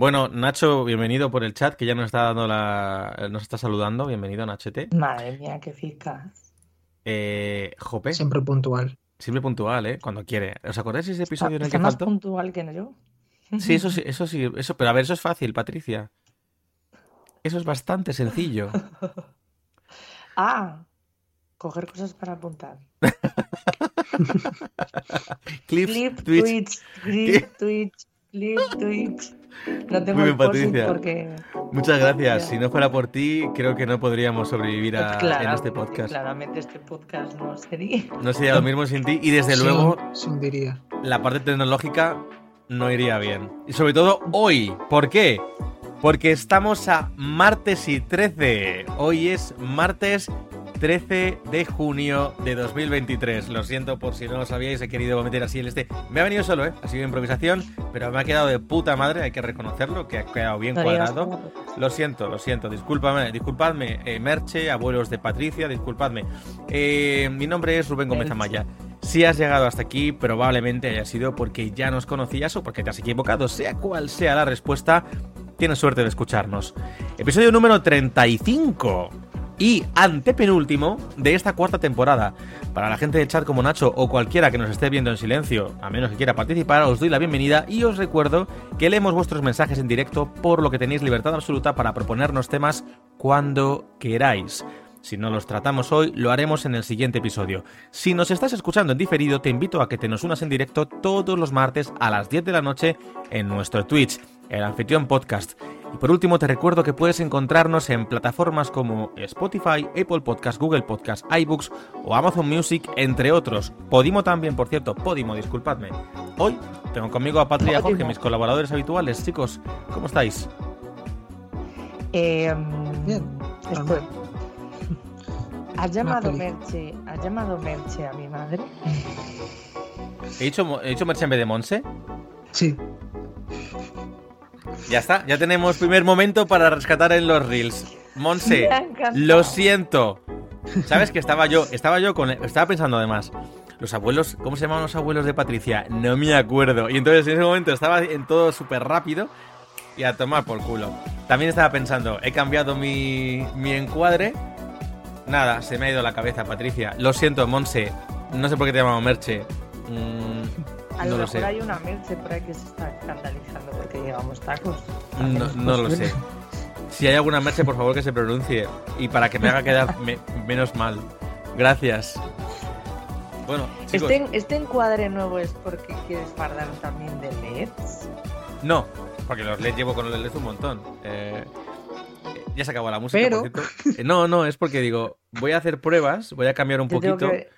Bueno, Nacho, bienvenido por el chat, que ya nos está dando la... nos está saludando. Bienvenido, Nachete. Madre mía, qué eficaz. Eh, Jope. Siempre puntual. Siempre puntual, ¿eh? Cuando quiere. ¿Os acordáis de ese episodio en el que más faltó? puntual que yo. Sí, eso sí, eso sí, eso, pero a ver, eso es fácil, Patricia. Eso es bastante sencillo. ah, coger cosas para apuntar. Clips, Clip, Twitch. clip, Twitch, clip, tweets. No tengo Muy bien, Patricia. porque Muchas gracias. Si no fuera por ti, creo que no podríamos sobrevivir a- en este podcast. claramente este podcast no sería. No sería lo mismo sin ti. Y desde luego, Se hundiría. la parte tecnológica no iría bien. Y sobre todo hoy. ¿Por qué? Porque estamos a martes y 13. Hoy es martes 13 de junio de 2023. Lo siento por si no lo sabíais, he querido meter así el este. Me ha venido solo, ¿eh? Ha sido improvisación, pero me ha quedado de puta madre, hay que reconocerlo, que ha quedado bien cuadrado. Lo siento, lo siento, discúlpame, disculpadme, eh, Merche, abuelos de Patricia, disculpadme. Eh, mi nombre es Rubén Gómez. Amaya. Si has llegado hasta aquí, probablemente haya sido porque ya nos conocías o porque te has equivocado. Sea cual sea la respuesta, tienes suerte de escucharnos. Episodio número 35 y antepenúltimo de esta cuarta temporada. Para la gente del chat como Nacho o cualquiera que nos esté viendo en silencio, a menos que quiera participar, os doy la bienvenida y os recuerdo que leemos vuestros mensajes en directo, por lo que tenéis libertad absoluta para proponernos temas cuando queráis. Si no los tratamos hoy, lo haremos en el siguiente episodio. Si nos estás escuchando en diferido, te invito a que te nos unas en directo todos los martes a las 10 de la noche en nuestro Twitch, el Anfitrión Podcast. Y por último, te recuerdo que puedes encontrarnos en plataformas como Spotify, Apple Podcast, Google Podcast, iBooks o Amazon Music, entre otros. Podimo también, por cierto, Podimo, disculpadme. Hoy tengo conmigo a Patria y a Jorge, mis colaboradores habituales. Chicos, ¿cómo estáis? Eh, Bien, estoy- ¿Has llamado. Merche, ¿Has llamado Merche a mi madre? ¿He dicho, he dicho Merche en vez de Monse? Sí. Ya está, ya tenemos primer momento para rescatar en los reels. Monse, lo siento. ¿Sabes que estaba yo? Estaba yo con. Estaba pensando además. Los abuelos, ¿cómo se llamaban los abuelos de Patricia? No me acuerdo. Y entonces en ese momento estaba en todo súper rápido y a tomar por culo. También estaba pensando, he cambiado mi, mi encuadre. Nada, se me ha ido la cabeza, Patricia. Lo siento, Monse. No sé por qué te llamamos Merche. Mm, A no lo lo mejor sé. hay una Merche por ahí que se está escandalizando porque llevamos tacos. No, no lo sé. Si hay alguna merche, por favor que se pronuncie. Y para que me haga quedar me- menos mal. Gracias. Bueno, chicos, Este, este encuadre nuevo es porque quieres fardar también de LEDs. no, porque los LED llevo con los LED un montón. Eh, ya se acabó la música, Pero- por cierto. Eh, no, no, es porque digo, voy a hacer pruebas, voy a cambiar un Yo tengo, poquito. que,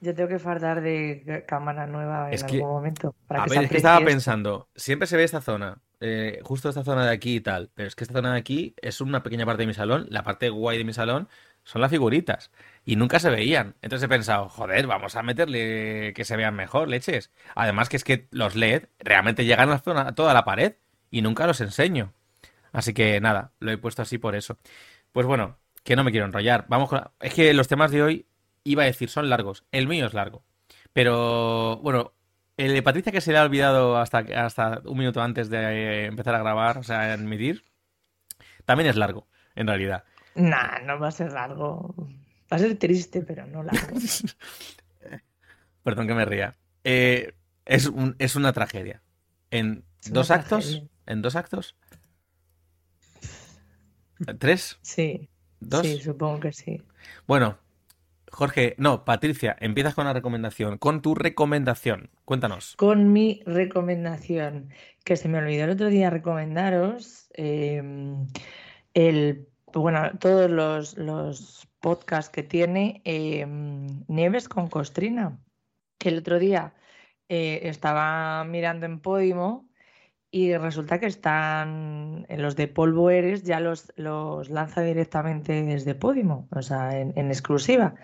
yo tengo que fardar de cámara nueva en Es que- algún momento. Para A que ver, se es que estaba pensando, siempre se ve esta zona, eh, justo esta zona de aquí y tal, pero es que esta zona de aquí es una pequeña parte de mi salón, la parte guay de mi salón son las figuritas y nunca se veían. Entonces he pensado, joder, vamos a meterle que se vean mejor, leches. Además que es que los LED realmente llegan a, la zona, a toda la pared y nunca los enseño. Así que nada, lo he puesto así por eso. Pues bueno, que no me quiero enrollar. Vamos con... la- Es que los temas de hoy, iba a decir, son largos. El mío es largo. Pero bueno, el de Patricia que se le ha olvidado hasta, hasta un minuto antes de eh, empezar a grabar, o sea, a admitir, también es largo, en realidad. Nah, no va a ser largo. Va a ser triste, pero no largo. Perdón que me ría. Eh, es, un- es una tragedia. En Es dos actos, tragedia. en dos actos, tres, Sí, dos. sí, supongo que sí. Bueno, Jorge, no, Patricia, empiezas con la recomendación, con tu recomendación. Cuéntanos. Con mi recomendación, que se me olvidó el otro día recomendaros, eh, el, bueno, todos los, los podcasts que tiene eh, Nieves con Costrina, que el otro día eh, estaba mirando en Podimo y resulta que están en los de Polvo Eres, ya los, los lanza directamente desde Podimo, o sea, en, en exclusiva.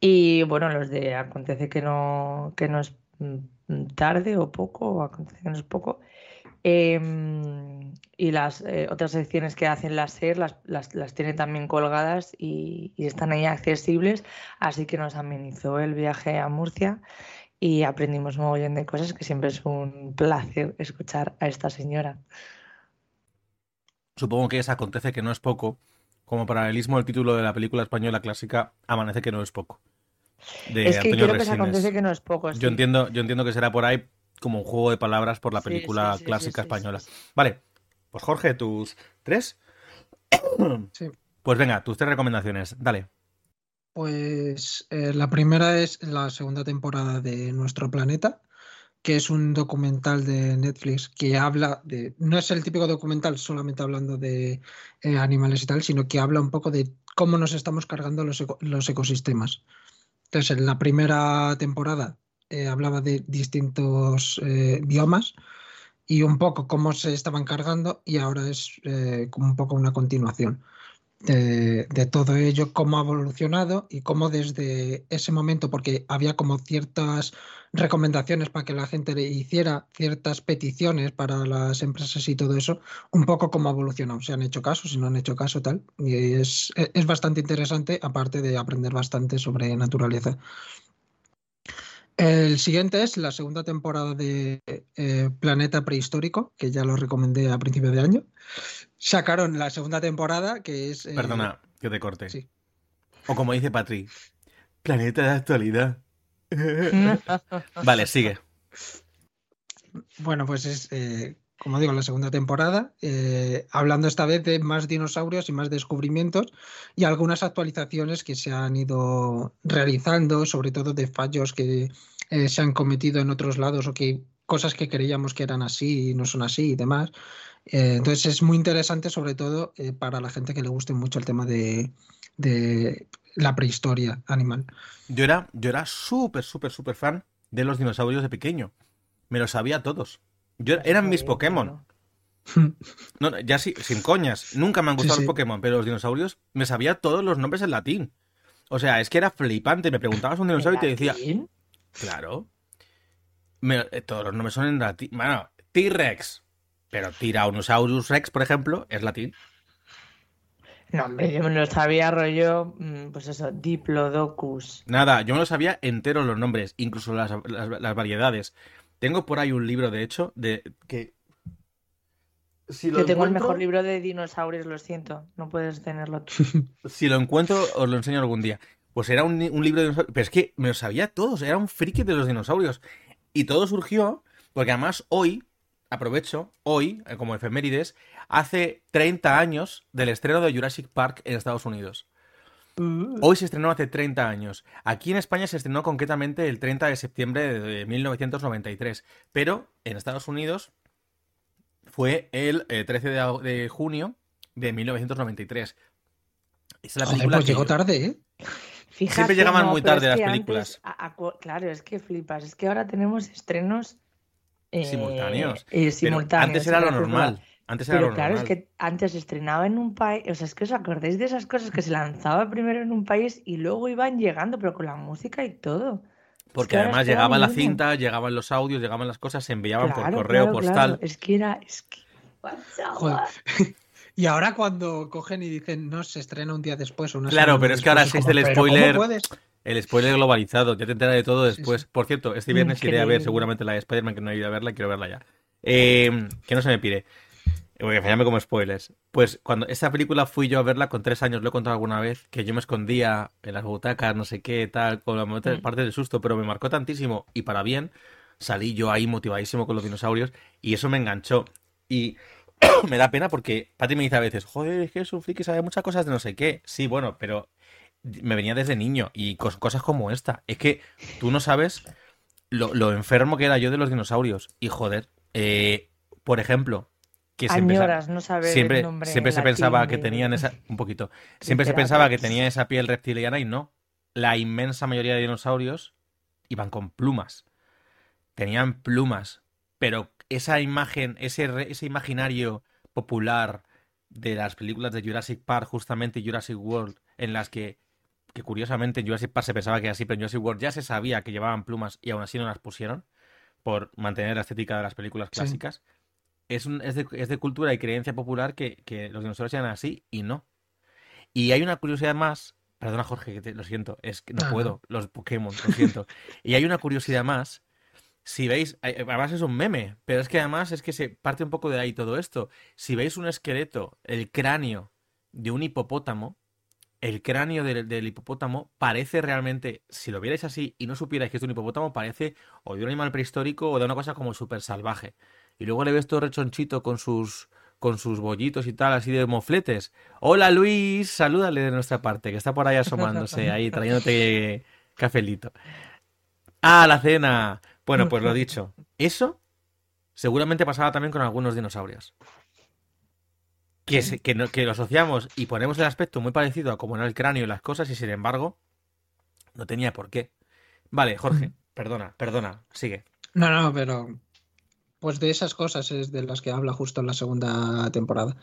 Y bueno, los de Acontece que no, que no es mm, tarde o poco, o Acontece que no es poco. em, y las eh, otras secciones que hacen la SER las, las, las tiene también colgadas y, y están ahí accesibles, así que nos amenizó el viaje a Murcia y aprendimos un mogollón de cosas que siempre es un placer escuchar a esta señora. Supongo que es acontece que no es poco, como paralelismo el título de la película española clásica Amanece que no es poco. De es que creo que se acontece que no es poco. Yo entiendo, yo entiendo que será por ahí como un juego de palabras por la película clásica española. Vale, pues Jorge, tus tres. Sí. Pues venga, tus tres recomendaciones, dale. Pues eh, la primera es la segunda temporada de Nuestro Planeta, que es un documental de Netflix que habla de, no es el típico documental solamente hablando de eh, animales y tal, sino que habla un poco de cómo nos estamos cargando los, los ecosistemas. Entonces, en la primera temporada eh, hablaba de distintos biomas y un poco cómo se estaban cargando y ahora es como un poco una continuación de, todo ello, cómo ha evolucionado y cómo desde ese momento, porque había como ciertas recomendaciones para que la gente le hiciera ciertas peticiones para las empresas y todo eso, un poco cómo ha evolucionado, si han hecho caso, si no han hecho caso, tal. Y es, es bastante interesante, aparte de aprender bastante sobre naturaleza. El siguiente es la segunda temporada de eh, Planeta Prehistórico, que ya lo recomendé a principio de año. Sacaron la segunda temporada, que es... Eh, Perdona, que te corte. Sí. O como dice Patri, Planeta de Actualidad. vale, sigue. Bueno, pues es, eh, como digo, la segunda temporada, hablando esta vez de más dinosaurios y más descubrimientos y algunas actualizaciones que se han ido realizando, sobre todo de fallos que eh, se han cometido en otros lados o que cosas que creíamos que eran así y no son así y demás. Eh, entonces es muy interesante sobre todo eh, para la gente que le guste mucho el tema de, la prehistoria animal. Yo era, yo era súper, súper, súper fan de los dinosaurios de pequeño. Me los sabía todos. Yo, eran mis Pokémon. No, ya sí, sin coñas. Nunca me han gustado los Pokémon, pero los dinosaurios me sabía todos los nombres en latín. O sea, es que era flipante. Me preguntabas un dinosaurio y te decía. Claro. Eh, todos los nombres son en latín. Bueno, T-Rex. Pero Tyrannosaurus Rex, por ejemplo, es latín. No, hombre, yo me lo sabía rollo, mm, pues eso, Diplodocus. Nada, yo me lo sabía entero los nombres, incluso las, variedades. Tengo por ahí un libro, de hecho, de que... Si lo tengo el mejor libro de dinosaurios, lo siento, no puedes tenerlo tú. si lo encuentro, os lo enseño algún día. Pues era un, libro de dinosaurios. Pero es que me lo sabía todos, era un friki de los dinosaurios. Y todo surgió porque además hoy, aprovecho, hoy, eh, como efemérides, hace 30 años del estreno de Jurassic Park en Estados Unidos. Mm. Hoy se estrenó hace 30 años. Aquí en España se estrenó concretamente el 30 de septiembre de 1993. Pero en Estados Unidos fue el 13 eh, de, junio de 1993. es la película pues llegó tarde, ¿eh? Siempre llegaban muy tarde las películas. claro, es que flipas. Es que ahora tenemos estrenos eh, simultáneos. Eh, antes era lo normal. Antes era pero claro, es que antes se estrenaba en un país. O sea, es que os acordáis de esas cosas que se lanzaba primero en un país y luego iban llegando, pero con la música y todo. Porque además llegaba la cinta, llegaban los audios, llegaban las cosas, se enviaban por correo postal. Es que era. Es que... Y ahora cuando cogen y dicen, no, se estrena un día después o Claro, pero es que ahora existe el spoiler. El spoiler globalizado, ya te enteras de todo después. Por cierto, este viernes iré a ver seguramente la de Spider-Man, que no he ido a verla, quiero verla ya. Eh, que no se me pide. Porque me como spoilers. Pues cuando esta película fui yo a verla con tres años, lo he contado alguna vez, que yo me escondía en las butacas, no sé qué, tal, con la mm. parte del susto, pero me marcó tantísimo y para bien, salí yo ahí motivadísimo con los dinosaurios y eso me enganchó. Y me da pena porque Pati me dice a veces, joder, es que es un friki, sabe muchas cosas de no sé qué. Sí, bueno, pero me venía desde niño y cosas como esta. Es que tú no sabes lo, enfermo que era yo de los dinosaurios. Y joder, eh, por ejemplo, que siempre, no siempre, siempre se pensaba que tenían esa un poquito siempre se pensaba que tenía esa piel reptiliana y no la inmensa mayoría de dinosaurios iban con plumas tenían plumas pero esa imagen, ese, ese imaginario popular de las películas de Jurassic Park, justamente Jurassic World, en las que, que curiosamente en Jurassic Park se pensaba que era así, pero en Jurassic World ya se sabía que llevaban plumas y aún así no las pusieron, por mantener la estética de las películas clásicas. Es, un, es, de, es, de, cultura y creencia popular que, que los dinosaurios sean así y no. Y hay una curiosidad más, perdona Jorge, que te, lo siento, es que no puedo, los Pokémon, lo siento. y hay una curiosidad más Si veis, además es un meme, pero es que además es que se parte un poco de ahí todo esto. Si veis un esqueleto, el cráneo de un hipopótamo, el cráneo del, hipopótamo parece realmente, si lo vierais así y no supierais que es un hipopótamo, parece o de un animal prehistórico o de una cosa como súper salvaje. Y luego le ves todo rechonchito con sus, con sus bollitos y tal, así de mofletes. Hola Luis, salúdale de nuestra parte, que está por ahí asomándose, ahí trayéndote cafelito. Ah, la cena. Bueno, pues lo dicho. Eso seguramente pasaba también con algunos dinosaurios. Que, se- que, no- que lo asociamos y ponemos el aspecto muy parecido a como era el cráneo y las cosas, y sin embargo, no tenía por qué. Vale, Jorge, perdona, perdona, sigue. No, no, pero pues de esas cosas es de las que habla justo en la segunda temporada.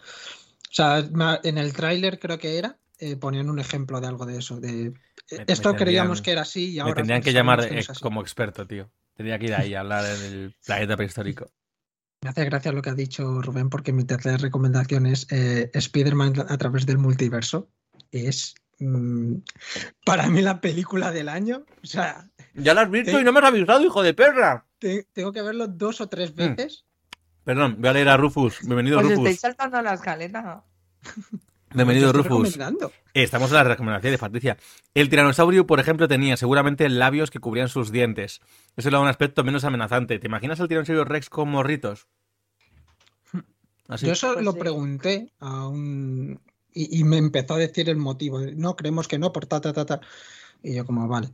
O sea, en el tráiler creo que era, eh, ponían un ejemplo de algo de eso. De Me- esto me creíamos que era así y Me ahora tendrían que llamar sabemos que no eh, como experto, tío. Tendría que ir ahí a hablar en el planeta prehistórico. Me hace gracia lo que ha dicho Rubén porque mi tercera recomendación es eh, Spider-Man a través del multiverso. Es mm, para mí la película del año. O sea, Ya lo has visto y no me has avisado, hijo de perra. te- tengo que verlo dos o tres Mm. veces. Perdón, voy a leer a Rufus. Bienvenido, Os Rufus. estáis saltando la escaleta. Bienvenido, Rufus. Estamos en las recomendaciones, Patricia. El tiranosaurio, por ejemplo, tenía seguramente labios que cubrían sus dientes. Eso le da un aspecto menos amenazante. ¿Te imaginas al tiranosaurio Rex con morritos? Así. Yo eso Pues lo sí. pregunté a un. Y, y me empezó a decir el motivo. No, creemos que no, por ta, ta, ta, ta. Y yo, como, vale.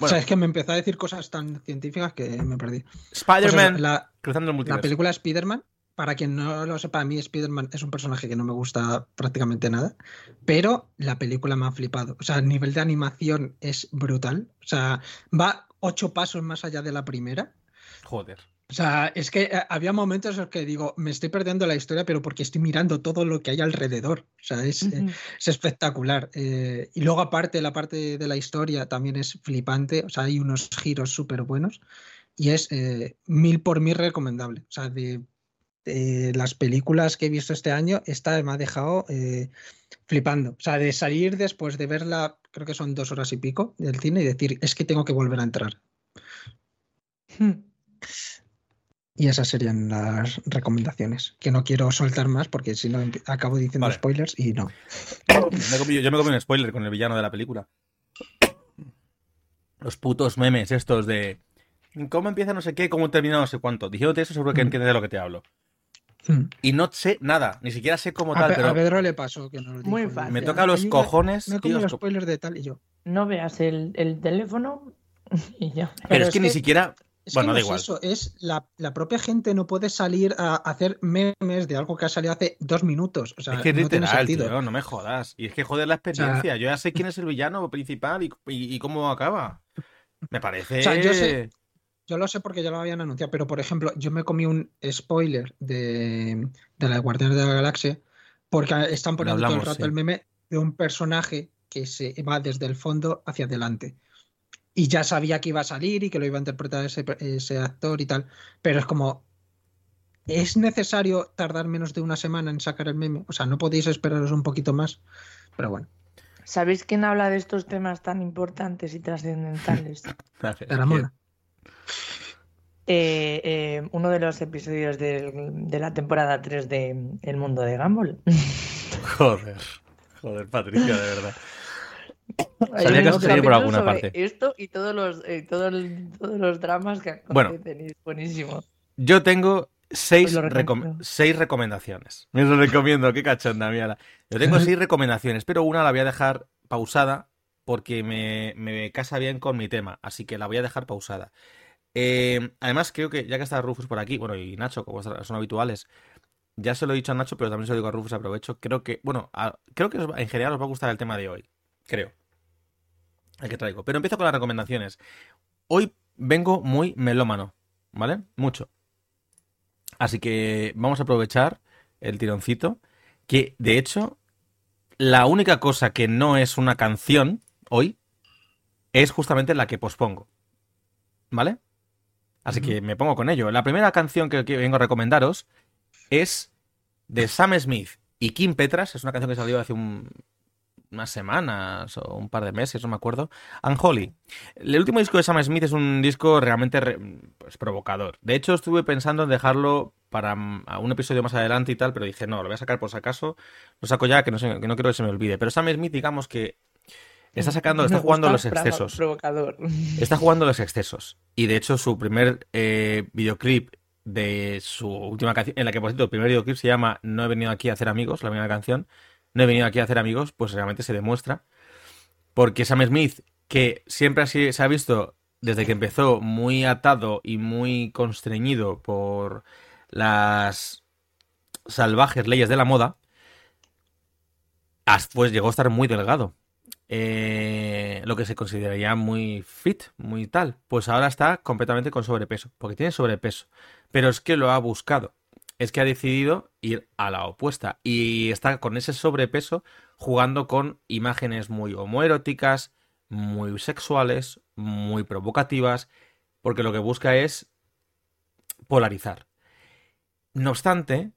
o sea, es que me empezó a decir cosas tan científicas que me perdí. Pues Spider-Man la, cruzando el la película Spider-Man, para quien no lo sepa, a mí Spider-Man es un personaje que no me gusta prácticamente nada, pero la película me ha flipado. O sea, el nivel de animación es brutal. O sea, va ocho pasos más allá de la primera. Joder. O sea, es que eh, había momentos en los que digo, me estoy perdiendo la historia, pero porque estoy mirando todo lo que hay alrededor. O sea, es, eh, Ujú. es espectacular. Eh, y luego, aparte, la parte de la historia también es flipante. O sea, hay unos giros súper buenos. Y es eh, mil por mil recomendable. O sea, de, de las películas que he visto este año, esta me ha dejado eh, flipando. O sea, de salir después de verla, creo que son dos horas y pico del cine, y decir, es que tengo que volver a entrar. Y esas serían las recomendaciones, que no quiero soltar más porque si no acabo diciendo Vale. spoilers y no. Me yo me comí un spoiler con el villano de la película. Los putos memes estos de cómo empieza no sé qué, cómo termina no sé cuánto. Diciéndote eso seguro que Mm. entiendes de lo que te hablo. Mm. Y no sé nada, ni siquiera sé cómo A, tal, Pe- a pero Pedro le pasó que no lo Muy dijo, y- fácil. me toca los cojones, Me he tío. comido os co- spoilers de tal y yo. No veas el, el teléfono y ya. Pero es que ni siquiera... Es Bueno, que da igual. es eso, es la, la propia gente no puede salir a hacer memes de algo que ha salido hace dos minutos. O sea, Es que es no tiene literal, sentido. tío, no me jodas. Y es que joder la experiencia. Yo ya sé quién es el villano principal y, y- y cómo acaba. Me parece... O sea, yo sé- Yo lo sé porque ya lo habían anunciado, pero por ejemplo, yo me comí un spoiler de, de la Guardianes de la Galaxia porque están poniendo todo el rato sí. el meme de un personaje que se va desde el fondo hacia adelante. Y ya sabía que iba a salir y que lo iba a interpretar ese, ese actor y tal, pero es como, ¿es necesario tardar menos de una semana en sacar el meme? O sea, ¿no podéis esperaros un poquito más? Pero bueno, ¿Sabéis quién habla de estos temas tan importantes y trascendentales? Gracias, era mona. Eh, eh, uno de los episodios de la temporada 3 de El Mundo de Gumball. Joder. Joder, Patricia, de verdad. Sabía que has por capítulo alguna sobre parte. Esto y todos los, eh, todos los dramas que Bueno. es buenísimo. Yo tengo seis, recom- recomiendo. seis recomendaciones. Me lo recomiendo, qué cachonda, mía. Yo tengo seis recomendaciones, pero una la voy a dejar pausada porque me, me casa bien con mi tema, así que la voy a dejar pausada. Eh, además, creo que ya que está Rufus por aquí, bueno, y Nacho, como son habituales, ya se lo he dicho a Nacho, pero también se lo digo a Rufus, aprovecho. Creo que, bueno, creo que en general os va a gustar el tema de hoy. Creo. El que traigo. Pero empiezo con las recomendaciones. Hoy vengo muy melómano, ¿vale? Mucho. Así que vamos a aprovechar el tironcito. Que de hecho, la única cosa que no es una canción hoy es justamente la que pospongo. ¿Vale? Así que me pongo con ello. La primera canción que, que vengo a recomendaros es de Sam Smith y Kim Petras. Es una canción que salió hace un- unas semanas o un par de meses, no me acuerdo. Unholy. El último disco de Sam Smith es un disco realmente pues, provocador. De hecho, estuve pensando en dejarlo para mm, un episodio más adelante y tal, pero dije, no, lo voy a sacar por si acaso. Lo saco ya, que no, que no quiero que se me olvide. Pero Sam Smith, digamos que está sacando, está jugando los excesos. Provocador. Está jugando los excesos. Y de hecho, su primer eh, videoclip de su última canción, en la que por cierto el primer videoclip se llama No he venido aquí a hacer amigos, la primera canción, No he venido aquí a hacer amigos, pues realmente se demuestra. Porque Sam Smith, que siempre así se ha visto desde que empezó muy atado y muy constreñido por las salvajes leyes de la moda, pues llegó a estar muy delgado. Eh, lo que se consideraría muy fit, muy tal. Pues ahora está completamente con sobrepeso, porque tiene sobrepeso. Pero es que lo ha buscado. Es que ha decidido ir a la opuesta. Y está con ese sobrepeso jugando con imágenes muy homoeróticas, muy sexuales, muy provocativas, porque lo que busca es polarizar. No obstante,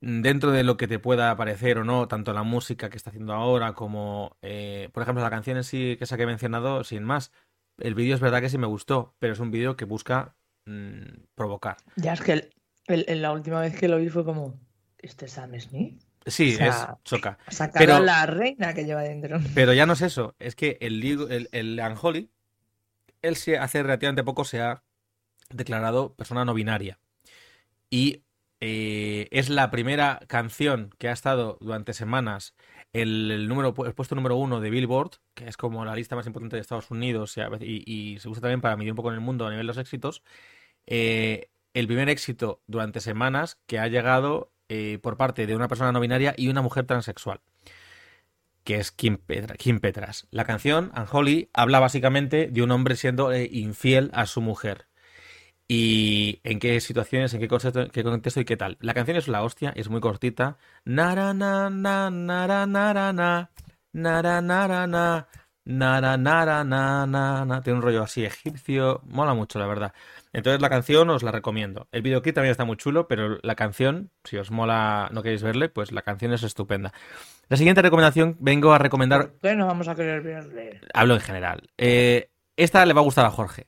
dentro de lo que te pueda parecer o no, tanto la música que está haciendo ahora como, eh, por ejemplo, la canción en sí que esa que he mencionado, sin más, el vídeo es verdad que sí me gustó, pero es un vídeo que busca mm, provocar. Ya es que la última vez que lo vi fue como, ¿este es Sam Smith? Sí, es choca. pero, la reina que lleva dentro. Pero ya no es eso, es que el, el, el Anjoli, él se hace relativamente poco se ha declarado persona no binaria. Y eh, es la primera canción que ha estado durante semanas el, número, el puesto número uno de Billboard, que es como la lista más importante de Estados Unidos y, se usa también para medir un poco en el mundo a nivel de los éxitos. Eh, el primer éxito durante semanas que ha llegado eh, por parte de una persona no binaria y una mujer transexual, que es Kim, Kim Petras. La canción, Unholy, habla básicamente de un hombre siendo infiel a su mujer y en qué situaciones, en qué contexto, qué contexto y qué tal. La canción es la hostia, es muy cortita. Nara na na nara nara na nara nara na nara nara na na tiene un rollo así egipcio, mola mucho la verdad. Entonces la canción os la recomiendo. El videoclip también está muy chulo, pero la canción, si os mola, no queréis verle, pues la canción es estupenda. La siguiente recomendación vengo a recomendar. ¿Qué no vamos a querer verle? Hablo en general. Eh, esta le va a gustar a Jorge.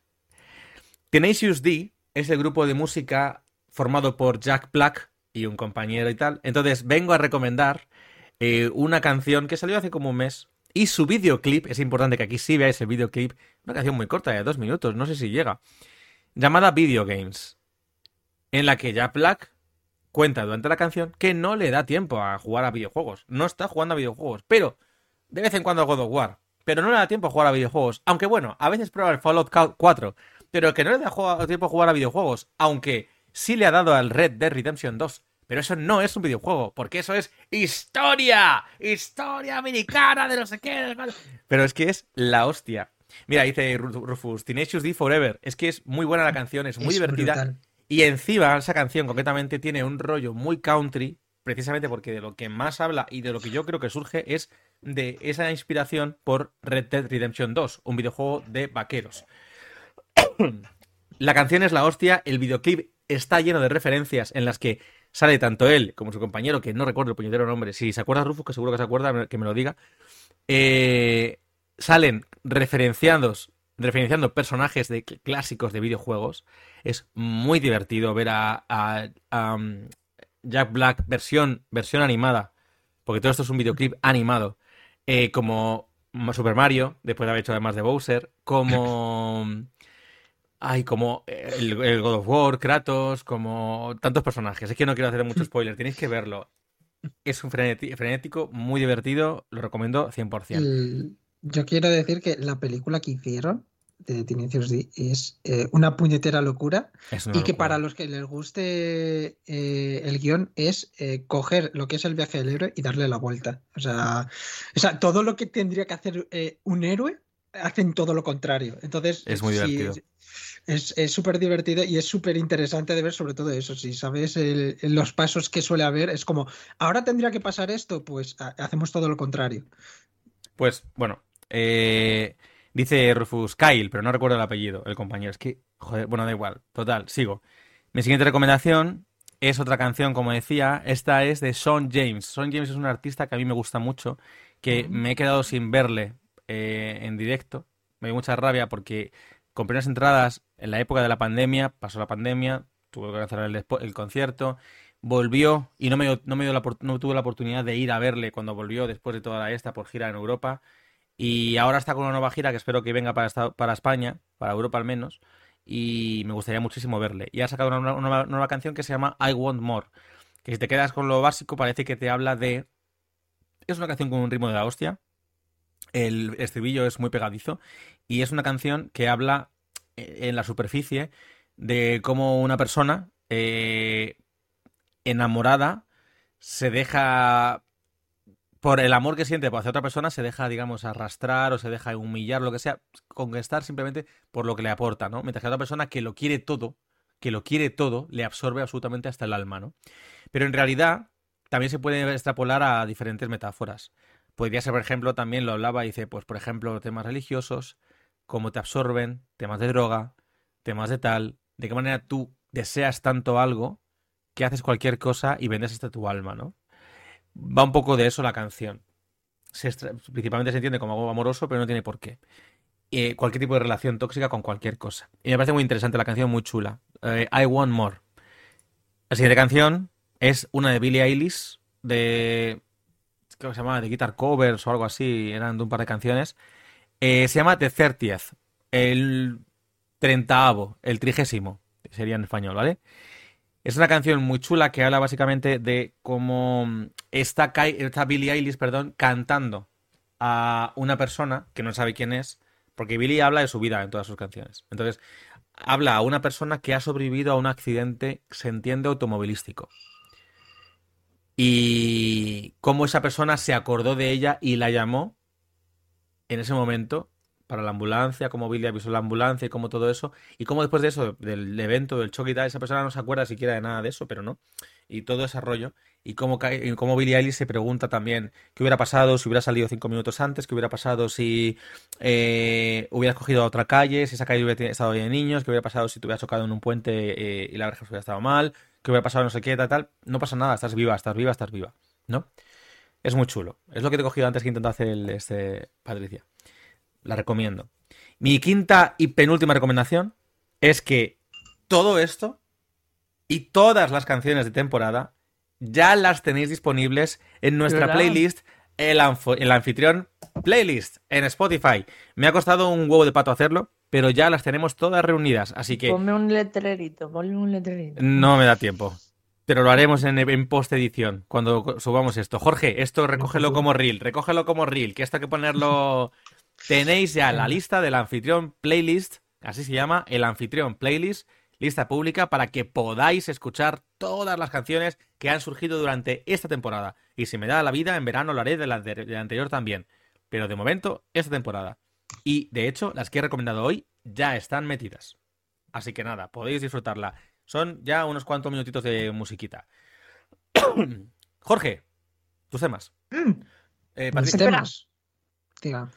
Tenacious D es el grupo de música formado por Jack Black y un compañero y tal. Entonces vengo a recomendar eh, una canción que salió hace como un mes y su videoclip, es importante que aquí sí veáis el videoclip, una canción muy corta de dos minutos, no sé si llega, llamada Video Games, en la que Jack Black cuenta durante la canción que no le da tiempo a jugar a videojuegos, no está jugando a videojuegos, pero de vez en cuando a God of War, pero no le da tiempo a jugar a videojuegos, aunque bueno, a veces prueba el Fallout 4 pero que no le da tiempo a jugar a videojuegos, aunque sí le ha dado al Red Dead Redemption 2. Pero eso no es un videojuego, porque eso es historia, historia americana de no sé qué. Pero es que es la hostia. Mira, dice Rufus, Tenacious D Forever. Es que es muy buena la canción, es muy divertida. Y encima, esa canción concretamente tiene un rollo muy country, precisamente porque de lo que más habla y de lo que yo creo que surge es de esa inspiración por Red Dead Redemption 2, un videojuego de vaqueros. La canción es la hostia, el videoclip está lleno de referencias en las que sale tanto él como su compañero, que no recuerdo el puñetero nombre, si se acuerda Rufus, que seguro que se acuerda, que me lo diga, eh, salen referenciados, referenciando personajes de clásicos de videojuegos. Es muy divertido ver a, um, Jack Black versión, versión animada, porque todo esto es un videoclip animado, eh, como Super Mario, después de haber hecho además de Bowser, como... Ay, como el, God of War, Kratos, como tantos personajes. Es que no quiero hacer mucho spoiler, tenéis que verlo. Es un frenético, muy divertido, lo recomiendo 100%. yo quiero decir que la película que hicieron de Tenacious D es eh, una puñetera locura y que para los que les guste eh, el guion es eh, coger lo que es el viaje del héroe y darle la vuelta. O sea, o sea todo lo que tendría que hacer un héroe hacen todo lo contrario. Entonces, es muy divertido. Es súper divertido y es súper interesante de ver sobre todo eso. Si sabes los pasos que suele haber, es como, ahora tendría que pasar esto, pues hacemos todo lo contrario. Pues bueno, eh, dice Rufus Kyle, pero no recuerdo el apellido, el compañero. Es que, joder, bueno, da igual. Total, sigo. Mi siguiente recomendación es otra canción, como decía. Esta es de Sean James. Sean James es un artista que a mí me gusta mucho, que me he quedado sin verle eh, en directo. Me dio mucha rabia porque compré unas entradas en la época de la pandemia, pasó la pandemia, tuve que cancelar el, concierto, volvió y no me, dio, no me dio la, no tuve la oportunidad de ir a verle cuando volvió después de toda la esta por gira en Europa. Y ahora está con una nueva gira que espero que venga para, para España, para Europa al menos y me gustaría muchísimo verle. Y ha sacado una, nueva canción que se llama I Want More, que si te quedas con lo básico parece que te habla de... Es una canción con un ritmo de la hostia, el estribillo es muy pegadizo y es una canción que habla eh, en la superficie de cómo una persona eh, enamorada se deja por el amor que siente hacia otra persona, se deja, digamos, arrastrar o se deja humillar, lo que sea, conquistar simplemente por lo que le aporta, ¿no? Mientras que otra persona que lo quiere todo, que lo quiere todo, le absorbe absolutamente hasta el alma, ¿no? Pero en realidad también se puede extrapolar a diferentes metáforas. Podría ser, por ejemplo, también lo hablaba, dice, pues, por ejemplo, temas religiosos, cómo te absorben, temas de droga, temas de tal, de qué manera tú deseas tanto algo que haces cualquier cosa y vendes hasta tu alma, ¿no? va un poco de eso la canción. principalmente se entiende como algo amoroso, pero no tiene por qué. Eh, cualquier tipo de relación tóxica con cualquier cosa. Y me parece muy interesante la canción, muy chula. Eh, I Want More. La siguiente canción es una de Billie Eilish, de. Creo que se llama de Guitar Covers o algo así, eran de un par de canciones. Eh, se llama The 30 el treintaavo, el trigésimo, sería en español, ¿vale? Es una canción muy chula que habla básicamente de cómo está, está Billie Eilish perdón, cantando a una persona que no sabe quién es, porque Billie habla de su vida en todas sus canciones. Entonces, habla a una persona que ha sobrevivido a un accidente, se entiende, automovilístico. Y cómo esa persona se acordó de ella y la llamó en ese momento para la ambulancia, cómo Billy avisó la ambulancia y cómo todo eso, y cómo después de eso, del evento, del choque y tal, esa persona no se acuerda siquiera de nada de eso, pero no, y todo ese rollo, y cómo, y cómo Billy Eilish se pregunta también qué hubiera pasado si hubiera salido cinco minutos antes, qué hubiera pasado si eh, hubiera cogido otra calle, si esa calle hubiera estado de niños, qué hubiera pasado si te hubiera chocado en un puente eh, y la verja hubiera estado mal, qué hubiera pasado no sé qué, tal, tal, no pasa nada, estás viva, estás viva, estás viva, ¿no? Es muy chulo. Es lo que te he cogido antes que intentó hacer el, este Patricia. La recomiendo. Mi quinta y penúltima recomendación es que todo esto y todas las canciones de temporada ya las tenéis disponibles en nuestra playlist, el, el, anfitrión playlist en Spotify. Me ha costado un huevo de pato hacerlo, pero ya las tenemos todas reunidas, así que... Ponme un letrerito, ponme un letrerito. No me da tiempo. Pero lo haremos en, en post edición, cuando subamos esto. Jorge, esto recógelo como reel, recógelo como reel, que esto hay que ponerlo Tenéis ya la lista del anfitrión playlist, así se llama, el anfitrión playlist, lista pública para que podáis escuchar todas las canciones que han surgido durante esta temporada. Y si me da la vida, en verano lo haré de la, anterior también. Pero de momento, esta temporada. Y de hecho, las que he recomendado hoy ya están metidas. Así que nada, podéis disfrutarla. Son ya unos cuantos minutitos de musiquita. Jorge, tus temas. Mm. Eh, temas. Diga.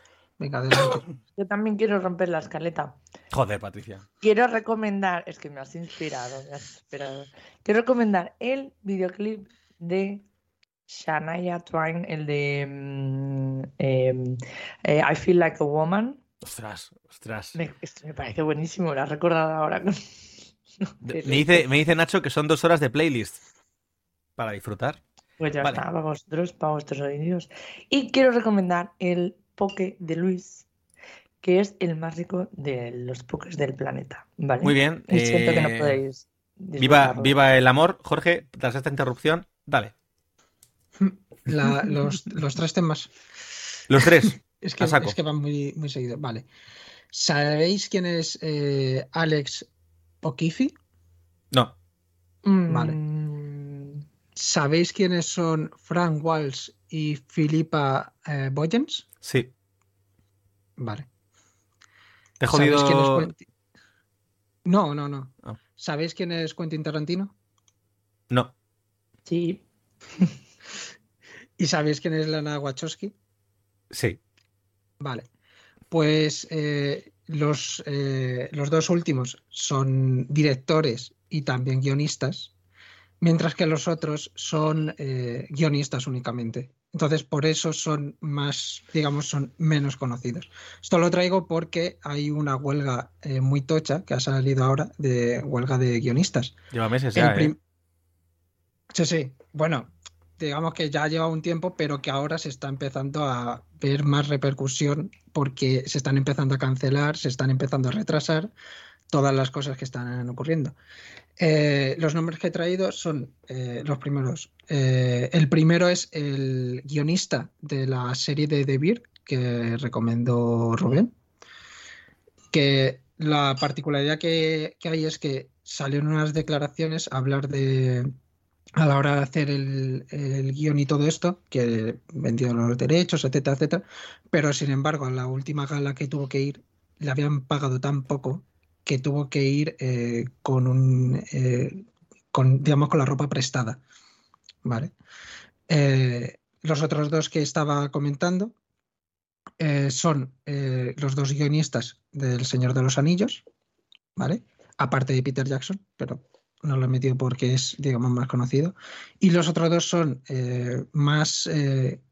Yo también quiero romper la escaleta. Joder, Patricia. Quiero recomendar, es que me has inspirado, me has inspirado. Quiero recomendar el videoclip de Shania Twain, el de mm, em, eh, I Feel Like a Woman. Ostras, ostras. Me, me parece buenísimo, lo has recordado ahora. me, dice, me dice Nacho que son dos horas de playlist para disfrutar. Pues ya está, para vosotros, para vuestros oídos. Y quiero recomendar el poke de Luis, que es el más rico de los pokés del planeta. ¿vale? Muy bien. siento que no eh, podéis. Viva, viva el amor, Jorge. Tras esta interrupción, dale. los, tres temas. Los tres. es, que, es que van muy, muy seguidos. Vale. ¿Sabéis quién es eh, Alex O'Keefe? No. Vale. Mm. ¿Sabéis quiénes son Frank Walsh y Philippa eh, Boyens? Sí. Vale. ¿Te he jodido? No, no, no. Ah. ¿Sabéis quién es Quentin Tarantino? No. Sí. ¿Y sabéis quién es Lana Wachowski? Sí. Vale. Pues eh, los, eh, los dos últimos son directores y también guionistas mientras que los otros son eh, guionistas únicamente. Entonces, por eso son más, digamos, son menos conocidos. Esto lo traigo porque hay una huelga eh, muy tocha que ha salido ahora de huelga de guionistas. Lleva meses ya, ¿eh? Sí, sí. Bueno, digamos que ya lleva un tiempo, pero que ahora se está empezando a ver más repercusión porque se están empezando a cancelar, se están empezando a retrasar todas las cosas que están ocurriendo. Eh, los nombres que he traído son eh, los primeros. Eh, el primero es el guionista de la serie de The Beer que recomendó Rubén. Que la particularidad que, hay es que salió en unas declaraciones a hablar de, a la hora de hacer el, el, guion y todo esto, que vendió los derechos, etcétera, etcétera, pero sin embargo, a la última gala que tuvo que ir, le habían pagado tan poco que tuvo que ir eh, con un eh, con, digamos, con la ropa prestada. Vale. Eh, los otros dos que estaba comentando son los dos guionistas del Señor de los Anillos, ¿vale? Aparte de Peter Jackson, pero no lo he metido porque es, digamos, más conocido. Y los otros dos son más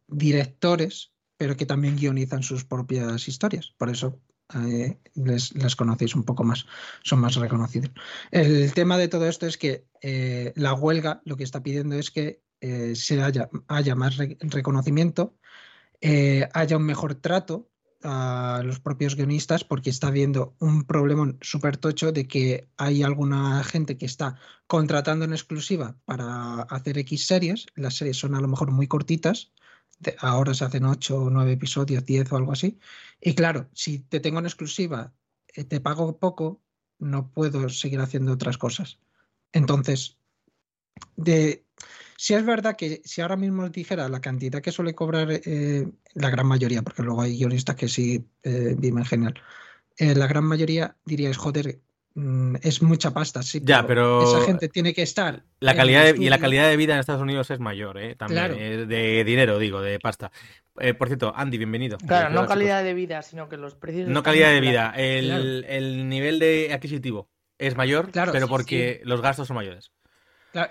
directores, pero que también guionizan sus propias historias. Por eso eh, les, conocéis un poco más, son más reconocidos. El tema de todo esto es que eh, la huelga lo que está pidiendo es que eh, se haya, haya más reconocimiento, haya un mejor trato a los propios guionistas porque está habiendo un problema súper tocho de que hay alguna gente que está contratando en exclusiva para hacer X series, las series son a lo mejor muy cortitas, ahora se hacen 8 o 9 episodios, 10 o algo así. Y claro, si te tengo en exclusiva, eh, te pago poco, no puedo seguir haciendo otras cosas. Entonces, de, si es verdad que si ahora mismo os dijera la cantidad que suele cobrar eh, la gran mayoría, porque luego hay guionistas que sí eh, viven genial, la gran mayoría diríais, joder, Mm, es mucha pasta, sí. Ya, pero, esa gente tiene que estar. La calidad y la calidad de vida en Estados Unidos es mayor, ¿eh? También, eh, de dinero, digo, de pasta. Eh, por cierto, Andy, bienvenido. Claro, no calidad de vida, sino que los precios. No calidad de vida, el, nivel de adquisitivo es mayor, claro, pero porque los gastos son mayores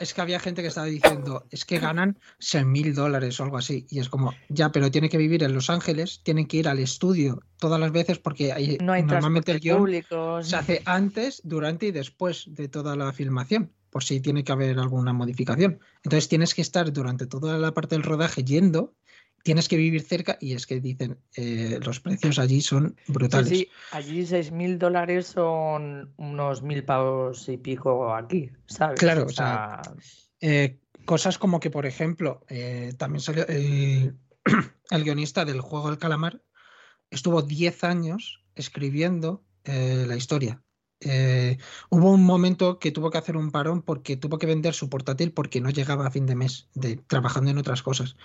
es que había gente que estaba diciendo, es que ganan 6 mil dólares o algo así. Y es como, ya, pero tiene que vivir en Los Ángeles, tiene que ir al estudio todas las veces porque hay, normalmente el guion se hace antes, durante y después de toda la filmación, por si tiene que haber alguna modificación. Entonces tienes que estar durante toda la parte del rodaje yendo tienes que vivir cerca y es que dicen eh, los precios allí son brutales. Sí, allí seis mil dólares son unos mil pavos y pico aquí, ¿sabes? Claro, o sea, eh, cosas como que, por ejemplo, eh, también salió el, el, guionista del juego del calamar, estuvo 10 años escribiendo la historia. Hubo un momento que tuvo que hacer un parón porque tuvo que vender su portátil porque no llegaba a fin de mes, trabajando en otras cosas.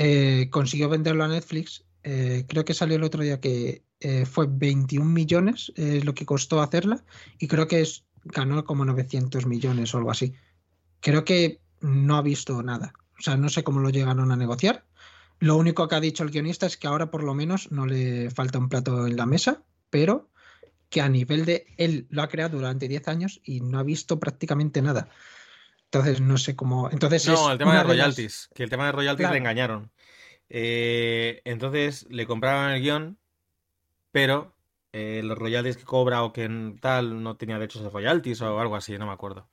Eh, consiguió venderlo a Netflix. Eh, creo que salió el otro día que eh, fue 21 millones lo que costó hacerla y creo que es, ganó como 900 millones o algo así. Creo que no ha visto nada. O sea, no sé cómo lo llegaron a negociar. Lo único que ha dicho el guionista es que ahora por lo menos no le falta un plato en la mesa, pero que a nivel de él lo ha creado durante 10 años y no ha visto prácticamente nada. Entonces no sé cómo. Entonces no, el tema de royalties. Que el tema de royalties le engañaron. Eh, entonces le compraban el guion, pero eh, los royalties que cobra o que tal no tenía derechos de royalties o algo así, no me acuerdo.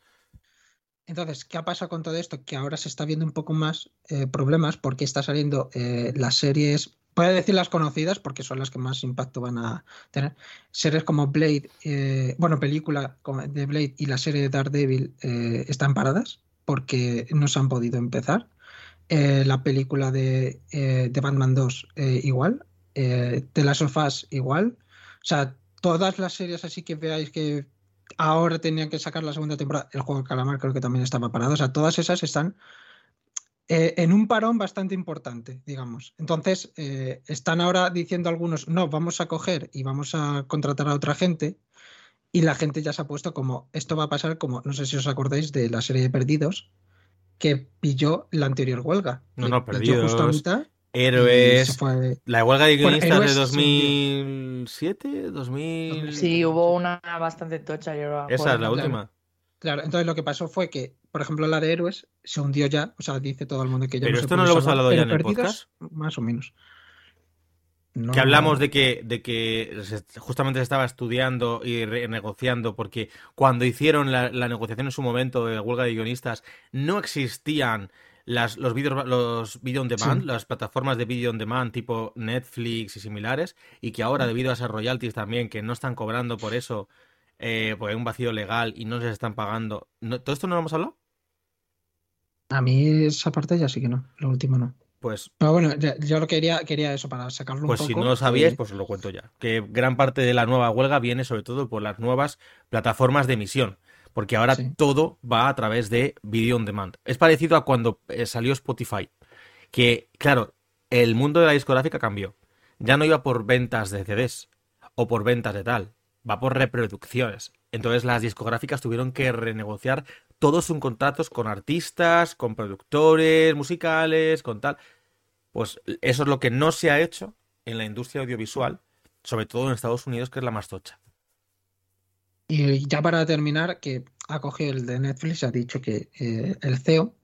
Entonces, ¿qué ha pasado con todo esto? Que ahora se está viendo un poco más eh, problemas porque está saliendo las series Puedo decir las conocidas porque son las que más impacto van a tener. Series como Blade, eh, bueno, película de Blade y la serie de Daredevil eh, están paradas porque no se han podido empezar. Eh, la película de, de Batman 2 igual. The Last of Us igual. O sea, todas las series así que veáis que ahora tenían que sacar la segunda temporada. El juego de Calamar creo que también estaba parado. O sea, todas esas están eh, en un parón bastante importante, digamos. Entonces, eh, están ahora diciendo algunos, no, vamos a coger y vamos a contratar a otra gente. Y la gente ya se ha puesto como, esto va a pasar como, no sé si os acordáis de la serie de Perdidos, que pilló la anterior huelga. No, no, Perdidos. Héroes. La huelga de guionistas de 2007, 2000. Sí, hubo una bastante tocha. Esa es la última. Claro, entonces lo que pasó fue que, por ejemplo, la de Héroes se hundió ya, o sea, dice todo el mundo que ya Pero no esto no lo hemos hablado ya en el podcast. Más o menos. No, Que hablamos de que, de que justamente se estaba estudiando y renegociando, porque cuando hicieron la, la negociación en su momento de huelga de guionistas, no existían las, los vídeos los video on demand, Sí. las plataformas de video on demand tipo Netflix y similares, y que ahora, debido a esas royalties también, que no están cobrando por eso, eh, porque hay un vacío legal y no se están pagando. ¿No- ¿Todo esto no lo hemos hablado? A mí esa parte ya sí que no, lo último no. Pues Pero bueno, yo lo quería, quería eso para sacarlo Pues un si poco. no lo sabíais, pues os lo cuento ya. Que gran parte de la nueva huelga viene sobre todo por las nuevas plataformas de emisión. Porque ahora Sí. todo va a través de video on demand. Es parecido a cuando eh, salió Spotify. Que, claro, el mundo de la discográfica cambió. Ya no iba por ventas de CDs o por ventas de tal. Va por reproducciones. Entonces las discográficas tuvieron que renegociar todos sus contratos con artistas, con productores musicales, con tal. Pues eso es lo que no se ha hecho en la industria audiovisual, sobre todo en Estados Unidos, que es la más tocha. Y ya para terminar, que ha cogido el de Netflix y ha dicho que eh, el CEO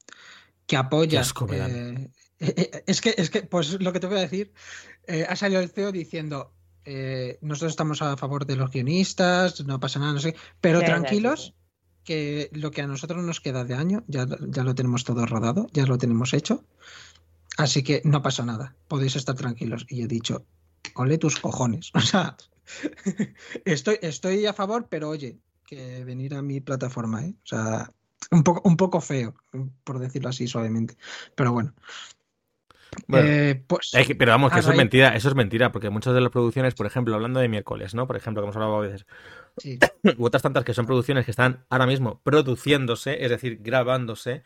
que apoya. Asco eh, eh, eh, es que, es que, pues lo que te voy a decir, eh, ha salido el CEO diciendo. Eh, nosotros estamos a favor de los guionistas, no pasa nada, no sé, pero ya, tranquilos, sí, que lo que a nosotros nos queda de año ya, ya lo tenemos todo rodado, ya lo tenemos hecho, así que no pasa nada, podéis estar tranquilos. Y he dicho, ole tus cojones, o sea, estoy, estoy a favor, pero oye, que venir a mi plataforma, ¿eh? O sea, un poco, un poco feo, por decirlo así suavemente, pero bueno. Bueno, Eh, pues que- pero vamos, que eso es mentira, eso es mentira, porque muchas de las producciones, por ejemplo, hablando de miércoles, ¿no? Por ejemplo, que hemos hablado a veces, sí, u otras tantas que son producciones que están ahora mismo produciéndose, es decir, grabándose,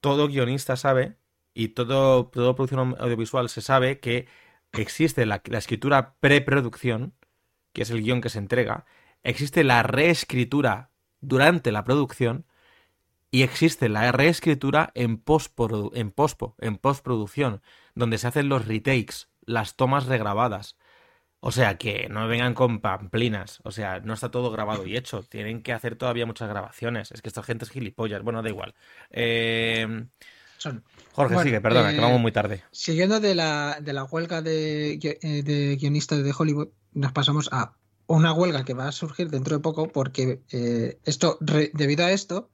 todo guionista sabe y todo, toda producción audiovisual se sabe que existe la, la escritura preproducción, que es el guion que se entrega, existe la reescritura durante la producción y existe la reescritura en, postprodu- en, pospo, en postproducción, donde se hacen los retakes, las tomas regrabadas. O sea que no vengan con pamplinas. O sea, no está todo grabado y hecho. Tienen que hacer todavía muchas grabaciones. Es que esta gente es gilipollas. Bueno, da igual. Eh, son. Jorge, Bueno, sigue, perdona, que eh, vamos muy tarde. Siguiendo de la, de la huelga de, eh, de guionistas de Hollywood, nos pasamos a una huelga que va a surgir dentro de poco porque eh, esto, re- debido a esto,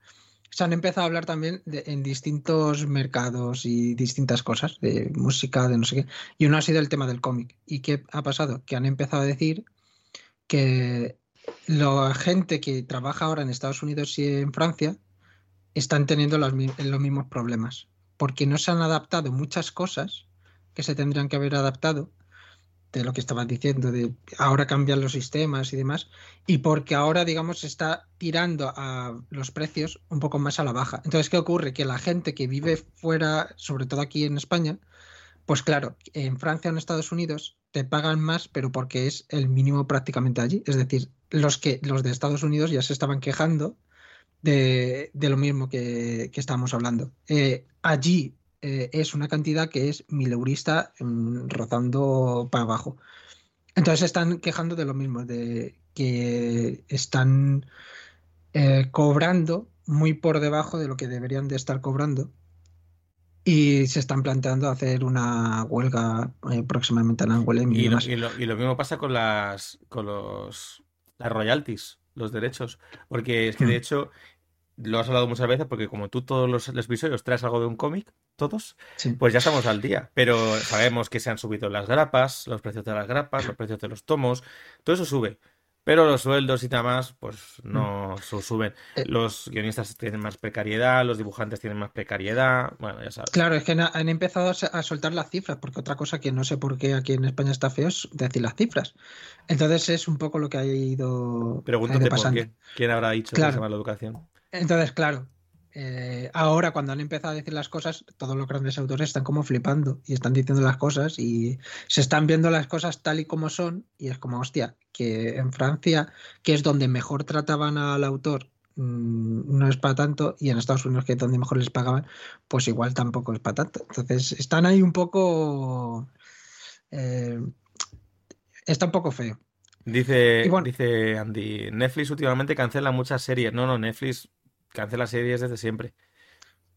se han empezado a hablar también de- en distintos mercados y distintas cosas, de música, de no sé qué. Y uno ha sido el tema del cómic. ¿Y qué ha pasado? Que han empezado a decir que la gente que trabaja ahora en Estados Unidos y en Francia están teniendo los, los mismos problemas, porque no se han adaptado muchas cosas que se tendrían que haber adaptado de lo que estabas diciendo, de ahora cambian los sistemas y demás, y porque ahora, digamos, se está tirando a los precios un poco más a la baja. Entonces, ¿qué ocurre? Que la gente que vive fuera, sobre todo aquí en España, pues claro, en Francia o en Estados Unidos te pagan más, pero porque es el mínimo prácticamente allí. Es decir, los que los de Estados Unidos ya se estaban quejando de, de lo mismo que, que estábamos hablando. Eh, allí eh, es una cantidad que es mileurista mm, rozando para abajo. Entonces están quejando de lo mismo, de que están eh, cobrando muy por debajo de lo que deberían de estar cobrando y se están planteando hacer una huelga eh, próximamente en Angoulême y Y lo, y lo- y lo mismo pasa con las con los las royalties, los derechos. Porque es que de Mm. hecho lo has hablado muchas veces, porque como tú todos los, los episodios traes algo de un cómic, todos, Sí. pues ya estamos al día. Pero sabemos que se han subido las grapas, los precios de las grapas, los precios de los tomos, todo eso sube. Pero los sueldos y demás, pues no su- suben. Eh. Los guionistas tienen más precariedad, los dibujantes tienen más precariedad. Bueno, ya sabes. Claro, es que han empezado a soltar las cifras, porque otra cosa que no sé por qué aquí en España está feo es decir las cifras. Entonces es un poco lo que ha ido, ha ido Pregúntate por pasando. qué. ¿Quién habrá dicho que Claro. se llama la educación? Entonces, claro, eh, ahora cuando han empezado a decir las cosas, todos los grandes autores están como flipando y están diciendo las cosas y se están viendo las cosas tal y como son y es como, hostia, que en Francia, que es donde mejor trataban al autor, mm, no es para tanto y en Estados Unidos, que es donde mejor les pagaban, pues igual tampoco es para tanto. Entonces, están ahí un poco... eh, está un poco feo. Dice, bueno. dice Andy, Netflix últimamente cancela muchas series. No, no, Netflix cancela series desde siempre.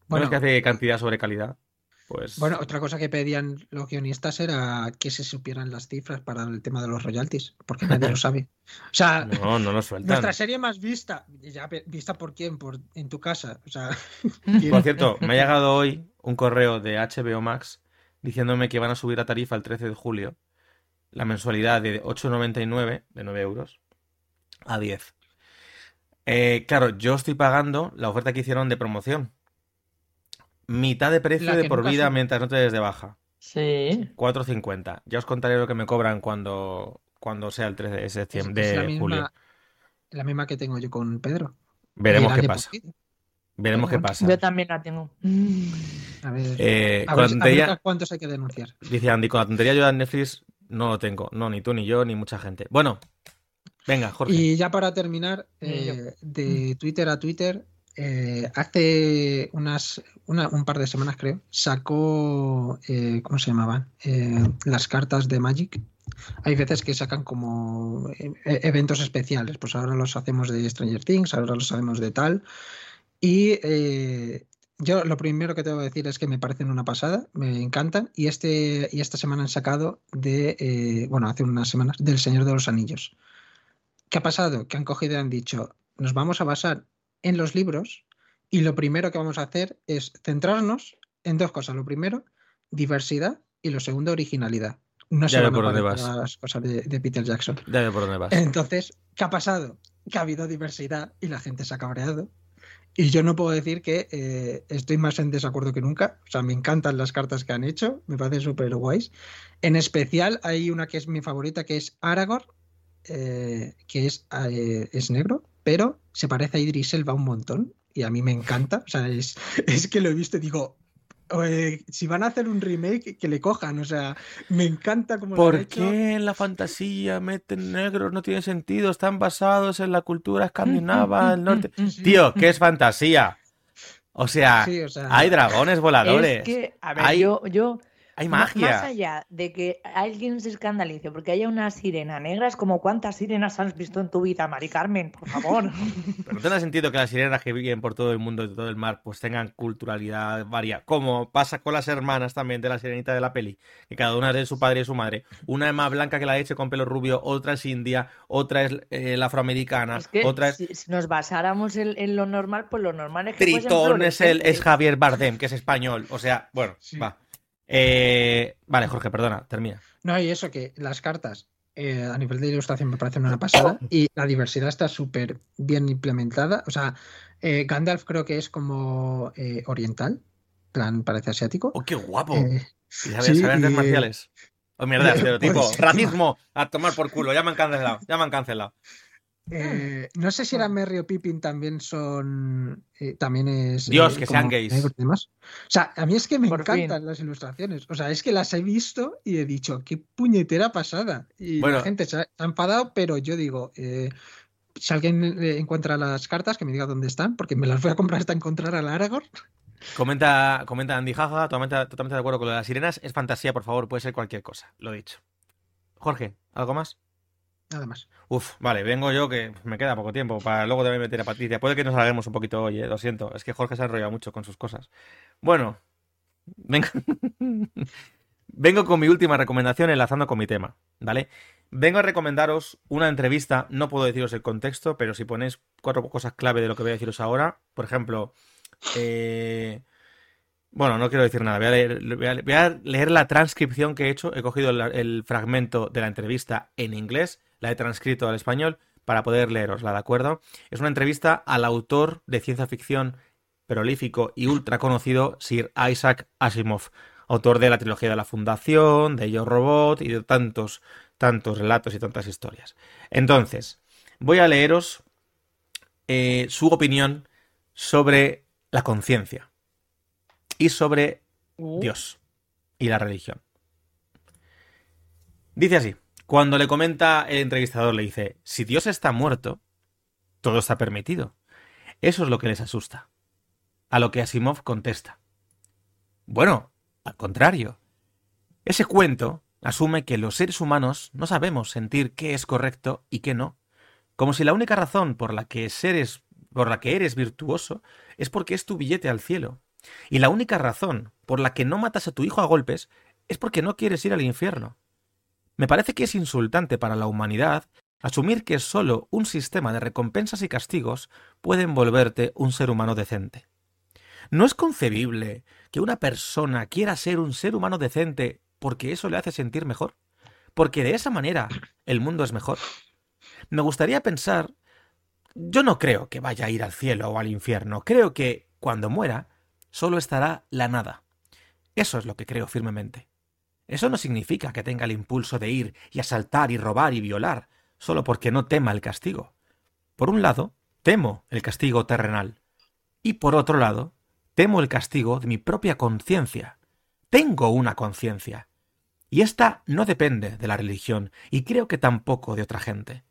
Bueno, es que hace cantidad sobre calidad. Pues... Bueno, otra cosa que pedían los guionistas era que se supieran las cifras para el tema de los royalties, porque nadie lo sabe. O sea, no, no lo sueltan. Nuestra serie más vista, ya vista por quién, por en tu casa. O sea, por cierto, me ha llegado hoy un correo de HBO Max diciéndome que van a subir la tarifa el 13 de julio, la mensualidad de 8,99 de 9 euros a 10. Eh, claro, yo estoy pagando la oferta que hicieron de promoción mitad de precio de por vida mientras no te des de baja. Sí. 4.50. Ya os contaré lo que me cobran cuando, cuando sea el 13 de septiembre de la misma, julio. La misma que tengo yo con Pedro. Veremos qué pasa. Veremos qué pasa. Yo también la tengo. A ver, eh, a ver, cuántos hay que denunciar. Dice Andy, con la tontería yo de Netflix no lo tengo. No, ni tú, ni yo, ni mucha gente. Bueno, venga, Jorge. Y ya para terminar, eh, de Twitter a Twitter, eh, hace unas, un par de semanas, creo, sacó, eh, ¿cómo se llamaban? Eh, las cartas de Magic. Hay veces que sacan como eventos especiales, pues ahora los hacemos de Stranger Things, ahora los hacemos de tal. Y yo lo primero que tengo que decir es que me parecen una pasada, me encantan. Y, este, y esta semana han sacado de, bueno, hace unas semanas, del Señor de los Anillos. ¿Qué ha pasado? Que han cogido y han dicho, nos vamos a basar en los libros y lo primero que vamos a hacer es centrarnos en dos cosas. Lo primero, diversidad y lo segundo, originalidad. No se van a las cosas de, Peter Jackson. Ya por dónde vas. Entonces, ¿qué ha pasado? Que ha habido diversidad y la gente se ha cabreado. Y yo no puedo decir que eh, estoy más en desacuerdo que nunca. O sea, me encantan las cartas que han hecho, me parecen súper guays. En especial hay una que es mi favorita, que es Aragorn, eh, que es, eh, es negro, pero se parece a Idris Elba un montón y a mí me encanta. O sea, es, es que lo he visto y digo, si van a hacer un remake, que le cojan. O sea, me encanta como ¿Por qué en la fantasía meten negros? No tiene sentido. Están basados en la cultura escandinava del norte. Tío, ¿qué es fantasía? O sea, hay dragones voladores. Es que, a ver, yo, yo hay magia. Más allá de que alguien se escandalice porque haya una sirena negra, es como cuántas sirenas has visto en tu vida, Mari Carmen, por favor. Pero no tiene sentido que las sirenas que viven por todo el mundo y todo el mar pues tengan culturalidad varia, como pasa con las hermanas también de la sirenita de la peli, que cada una es de su padre y su madre. Una es más blanca que la leche con pelo rubio, otra es india, otra es eh, la afroamericana, otra es... Si, nos basáramos en, lo normal, pues lo normal es que... Tritón es, el, es Javier Bardem, que es español. O sea, bueno, va. Eh, vale, Jorge, perdona, termina. No, y eso que las cartas eh, a nivel de ilustración me parecen una pasada y la diversidad está súper bien implementada. O sea, eh, Gandalf creo que es como oriental, plan parece asiático. ¡Oh, qué guapo! y artes marciales. Oh, mierda, estereotipo. Pues, Racismo, a tomar por culo, ya me han cancelado, ya me han cancelado. Eh, no sé si era Merry o Pippin también son. Eh, también es. Dios, eh, que sean gays. O sea, a mí es que me encantan las ilustraciones. O sea, es que las he visto y he dicho, qué puñetera pasada. Y la gente se ha, enfadado, pero yo digo, si alguien encuentra las cartas, que me diga dónde están, porque me las voy a comprar hasta encontrar al Aragorn. Comenta, comenta Andy Jaja, totalmente, totalmente de acuerdo con lo de las sirenas. Es fantasía, por favor, puede ser cualquier cosa. Lo he dicho. Jorge, ¿algo más? Nada más. Uf, vale, vengo yo que me queda poco tiempo para luego también meter a Patricia. Puede que nos alarguemos un poquito hoy, eh, lo siento. Es que Jorge se ha enrollado mucho con sus cosas. Bueno, vengo, vengo con mi última recomendación enlazando con mi tema, ¿vale? Vengo a recomendaros una entrevista, no puedo deciros el contexto, pero si ponéis cuatro cosas clave de lo que voy a deciros ahora, por ejemplo, eh, bueno, no quiero decir nada. Voy a, leer, la transcripción que he hecho. He cogido el, fragmento de la entrevista en inglés la he transcrito al español para poder leerosla, ¿de acuerdo? Es una entrevista al autor de ciencia ficción prolífico y ultra conocido Sir Isaac Asimov, autor de la trilogía de la Fundación, de Yo Robot y de tantos, tantos relatos y tantas historias. Entonces, voy a leeros eh, su opinión sobre la conciencia y sobre uh. Dios y la religión. Dice así. Cuando le comenta el entrevistador, le dice, si Dios está muerto, todo está permitido. Eso es lo que les asusta. A lo que Asimov contesta. Bueno, al contrario. Ese cuento asume que los seres humanos no sabemos sentir qué es correcto y qué no, como si la única razón por la que seres por la que eres virtuoso es porque es tu billete al cielo. Y la única razón por la que no matas a tu hijo a golpes es porque no quieres ir al infierno. Me parece que es insultante para la humanidad asumir que solo un sistema de recompensas y castigos puede envolverte un ser humano decente. ¿No es concebible que una persona quiera ser un ser humano decente porque eso le hace sentir mejor? Porque de esa manera el mundo es mejor. Me gustaría pensar... Yo no creo que vaya a ir al cielo o al infierno. Creo que, cuando muera, solo estará la nada. Eso es lo que creo firmemente. Eso no significa que tenga el impulso de ir y asaltar y robar y violar, solo porque no tema el castigo. Por un lado, temo el castigo terrenal, y por otro lado, temo el castigo de mi propia conciencia. Tengo una conciencia, y esta no depende de la religión, y creo que tampoco de otra gente.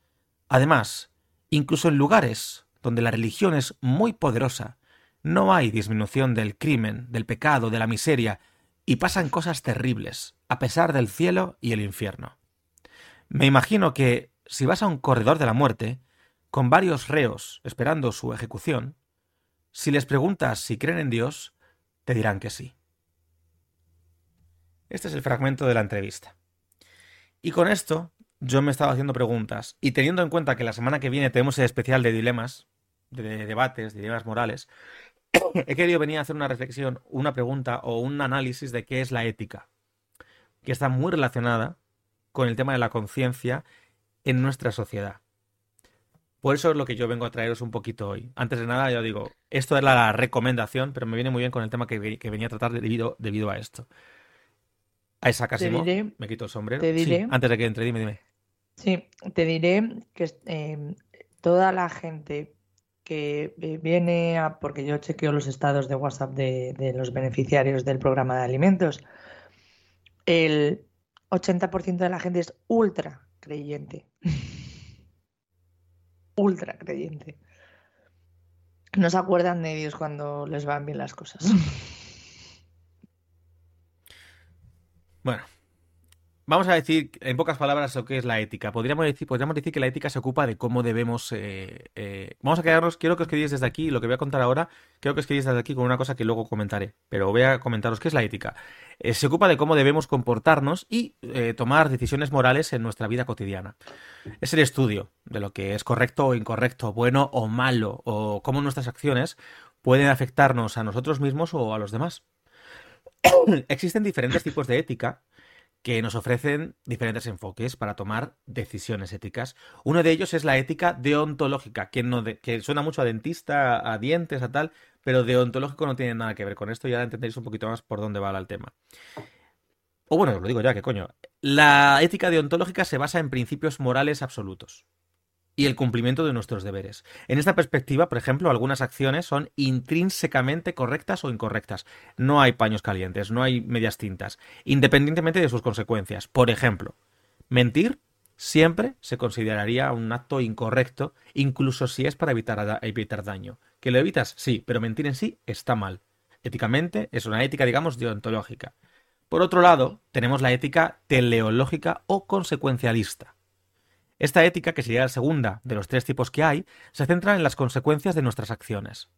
Además, incluso en lugares donde la religión es muy poderosa, no hay disminución del crimen, del pecado, de la miseria, y pasan cosas terribles, a pesar del cielo y el infierno. Me imagino que, si vas a un corredor de la muerte, con varios reos esperando su ejecución, si les preguntas si creen en Dios, te dirán que sí. Este es el fragmento de la entrevista. Y con esto, yo me estaba haciendo preguntas, y teniendo en cuenta que la semana que viene tenemos el especial de dilemas, de debates, de dilemas morales, he querido venir a hacer una reflexión, una pregunta o un análisis de qué es la ética, que está muy relacionada con el tema de la conciencia en nuestra sociedad. Por eso es lo que yo vengo a traeros un poquito hoy. Antes de nada, yo digo, esto es la recomendación, pero me viene muy bien con el tema que, venía a tratar debido, debido a esto. A esa casi me quito el sombrero. antes de que entre, dime, dime. Sí, te diré que eh, toda la gente que viene a, porque yo chequeo los estados de WhatsApp de, los beneficiarios del programa de alimentos, el 80% de la gente es ultra creyente. ultra creyente. No se acuerdan de Dios cuando les van bien las cosas. Bueno, Vamos a decir en pocas palabras lo que es la ética. Podríamos decir, podríamos decir que la ética se ocupa de cómo debemos... Eh, eh, vamos a quedarnos, quiero que os quedéis desde aquí, lo que voy a contar ahora, quiero que os quedéis desde aquí con una cosa que luego comentaré, pero voy a comentaros qué es la ética. Eh, se ocupa de cómo debemos comportarnos y tomar decisiones morales en nuestra vida cotidiana. Es el estudio de lo que es correcto o incorrecto, bueno o malo, o cómo nuestras acciones pueden afectarnos a nosotros mismos o a los demás. Existen diferentes tipos de ética que nos ofrecen diferentes enfoques para tomar decisiones éticas. Uno de ellos es la ética deontológica, que, suena mucho a dentista, a dientes, a tal, pero deontológico no tiene nada que ver con esto y ahora entenderéis un poquito más por dónde va el tema. O bueno, os lo digo ya, que coño. La ética deontológica se basa en principios morales absolutos y el cumplimiento de nuestros deberes. En esta perspectiva, por ejemplo, algunas acciones son intrínsecamente correctas o incorrectas. No hay paños calientes, no hay medias tintas, independientemente de sus consecuencias. Por ejemplo, mentir siempre se consideraría un acto incorrecto, incluso si es para evitar, evitar daño. ¿Que lo evitas? Sí, pero mentir en sí está mal. Éticamente es una ética, digamos, deontológica. Por otro lado, tenemos la ética teleológica o consecuencialista. Esta ética, que sería la segunda de los tres tipos que hay, se centra en las consecuencias de nuestras acciones.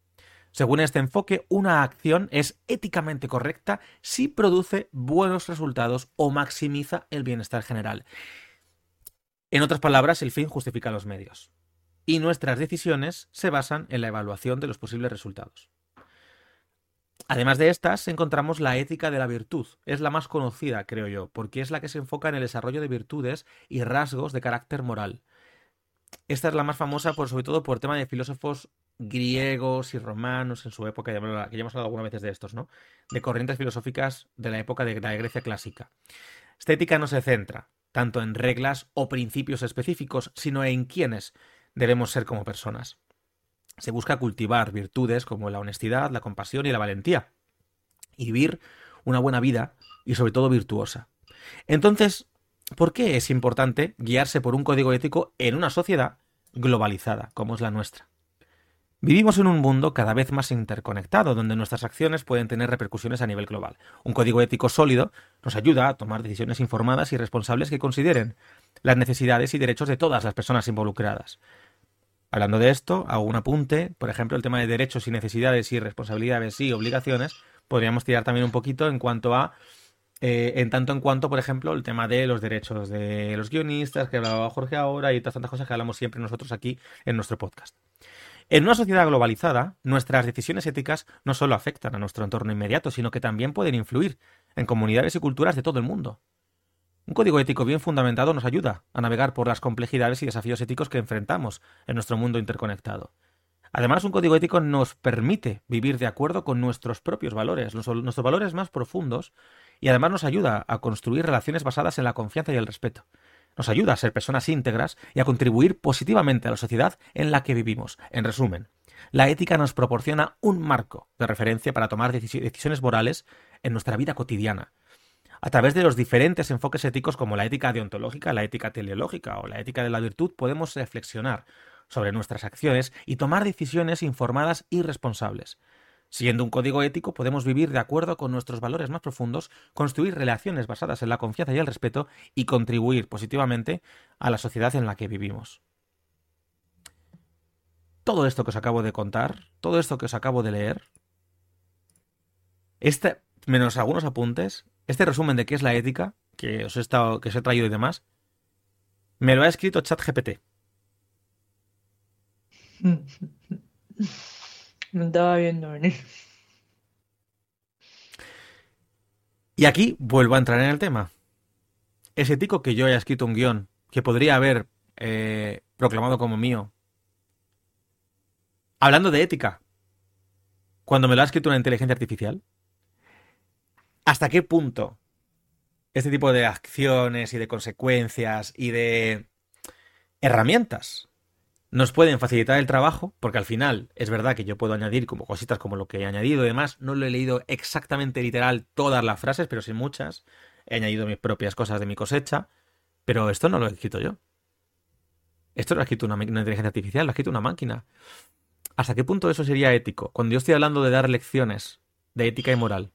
Según este enfoque, una acción es éticamente correcta si produce buenos resultados o maximiza el bienestar general. En otras palabras, el fin justifica los medios. Y nuestras decisiones se basan en la evaluación de los posibles resultados. Además de estas, encontramos la ética de la virtud. Es la más conocida, creo yo, porque es la que se enfoca en el desarrollo de virtudes y rasgos de carácter moral. Esta es la más famosa, por, sobre todo por tema de filósofos griegos y romanos en su época, que ya hemos hablado algunas veces de estos, ¿no? De corrientes filosóficas de la época de la Grecia clásica. Esta ética no se centra tanto en reglas o principios específicos, sino en quiénes debemos ser como personas se busca cultivar virtudes como la honestidad, la compasión y la valentía, y vivir una buena vida y sobre todo virtuosa. Entonces, ¿por qué es importante guiarse por un código ético en una sociedad globalizada como es la nuestra? Vivimos en un mundo cada vez más interconectado, donde nuestras acciones pueden tener repercusiones a nivel global. Un código ético sólido nos ayuda a tomar decisiones informadas y responsables que consideren las necesidades y derechos de todas las personas involucradas. Hablando de esto, hago un apunte, por ejemplo, el tema de derechos y necesidades y responsabilidades y obligaciones, podríamos tirar también un poquito en cuanto a, eh, en tanto en cuanto, por ejemplo, el tema de los derechos de los guionistas, que hablaba Jorge ahora, y otras tantas cosas que hablamos siempre nosotros aquí en nuestro podcast. En una sociedad globalizada, nuestras decisiones éticas no solo afectan a nuestro entorno inmediato, sino que también pueden influir en comunidades y culturas de todo el mundo. Un código ético bien fundamentado nos ayuda a navegar por las complejidades y desafíos éticos que enfrentamos en nuestro mundo interconectado. Además, un código ético nos permite vivir de acuerdo con nuestros propios valores, nuestros valores más profundos, y además nos ayuda a construir relaciones basadas en la confianza y el respeto. Nos ayuda a ser personas íntegras y a contribuir positivamente a la sociedad en la que vivimos. En resumen, la ética nos proporciona un marco de referencia para tomar decisiones morales en nuestra vida cotidiana, a través de los diferentes enfoques éticos como la ética deontológica, la ética teleológica o la ética de la virtud, podemos reflexionar sobre nuestras acciones y tomar decisiones informadas y responsables. Siguiendo un código ético podemos vivir de acuerdo con nuestros valores más profundos, construir relaciones basadas en la confianza y el respeto y contribuir positivamente a la sociedad en la que vivimos. Todo esto que os acabo de contar, todo esto que os acabo de leer, este, menos algunos apuntes, este resumen de qué es la ética, que os he, estado, que os he traído y demás, me lo ha escrito ChatGPT. No estaba viendo venir. Y aquí vuelvo a entrar en el tema. Es ético que yo haya escrito un guion que podría haber eh, proclamado como mío. Hablando de ética, cuando me lo ha escrito una inteligencia artificial, ¿hasta qué punto este tipo de acciones y de consecuencias y de herramientas nos pueden facilitar el trabajo, porque al final es verdad que yo puedo añadir como cositas como lo que he añadido y demás. No lo he leído exactamente literal todas las frases, pero sí muchas. He añadido mis propias cosas de mi cosecha, pero esto no lo he escrito yo. Esto lo ha escrito una, una inteligencia artificial, lo ha escrito una máquina. ¿Hasta qué punto eso sería ético? Cuando yo estoy hablando de dar lecciones de ética y moral,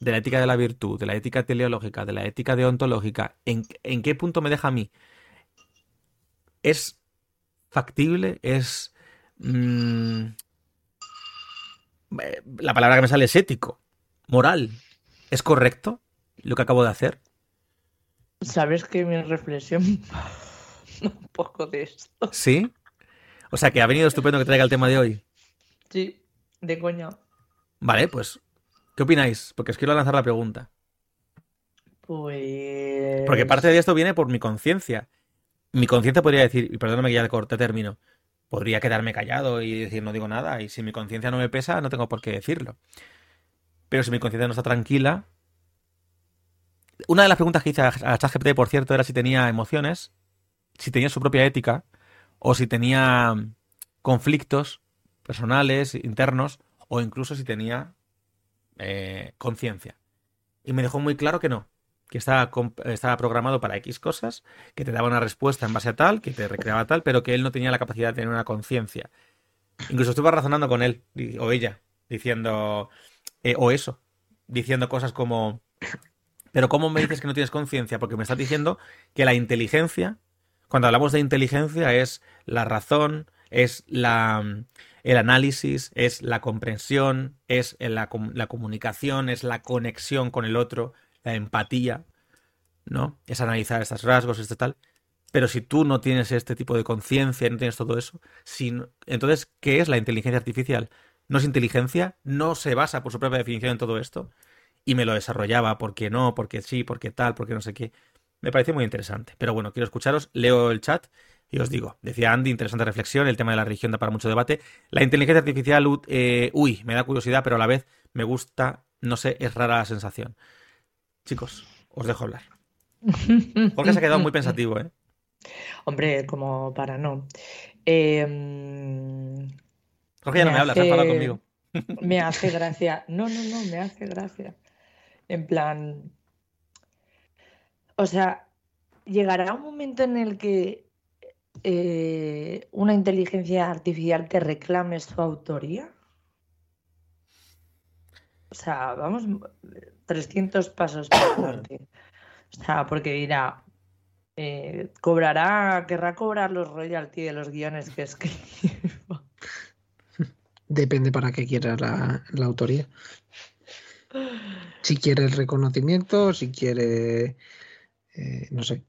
de la ética de la virtud, de la ética teleológica, de la ética deontológica, ¿en, en qué punto me deja a mí? ¿Es factible? ¿Es... Mm, eh, la palabra que me sale es ético, moral. ¿Es correcto lo que acabo de hacer? Sabes que mi reflexión un poco de esto. ¿Sí? O sea que ha venido estupendo que traiga el tema de hoy. Sí, de coña. Vale, pues, ¿qué opináis? Porque os quiero lanzar la pregunta. Pues. Porque parte de esto viene por mi conciencia. Mi conciencia podría decir, y perdóname que ya corte término, podría quedarme callado y decir no digo nada, y si mi conciencia no me pesa, no tengo por qué decirlo. Pero si mi conciencia no está tranquila. Una de las preguntas que hice a ChatGPT, por cierto, era si tenía emociones, si tenía su propia ética, o si tenía conflictos personales, internos, o incluso si tenía eh, conciencia. Y me dejó muy claro que no, que estaba, estaba, programado para X cosas, que te daba una respuesta en base a tal, que te recreaba tal, pero que él no tenía la capacidad de tener una conciencia. Incluso estuve razonando con él, o ella, diciendo, eh, o eso, diciendo cosas como, pero ¿cómo me dices que no tienes conciencia? Porque me estás diciendo que la inteligencia, cuando hablamos de inteligencia, es la razón, es la, el análisis, es la comprensión, es la, comunicación, es la conexión con el otro, la empatía, ¿no? Es analizar estos rasgos, este tal. Pero si tú no tienes este tipo de conciencia, no tienes todo eso, entonces, ¿qué es la inteligencia artificial? ¿No es inteligencia? ¿No se basa por su propia definición en todo esto? Y me lo desarrollaba, porque no, porque sí, porque tal, porque no sé qué. Me pareció muy interesante. Pero bueno, quiero escucharos, leo el chat y os digo, decía Andy, interesante reflexión, el tema de la religión da para mucho debate. La inteligencia artificial, eh, uy, me da curiosidad, pero a la vez me gusta, no sé, es rara la sensación. Chicos, os dejo hablar. Jorge se ha quedado muy pensativo, ¿eh? Hombre, como para no. Eh, Jorge ya no me, habla, se ha conmigo. me hace gracia. No, no, no, me hace gracia. En plan. O sea, llegará un momento en el que eh, una inteligencia artificial te reclame su autoría. O sea, vamos 300 pasos por delante. O sea, porque dirá, eh, cobrará, querrá cobrar los royalty de los guiones que escriba. Depende para qué quiera la, autoría. Si quiere el reconocimiento, si quiere, eh, no sé.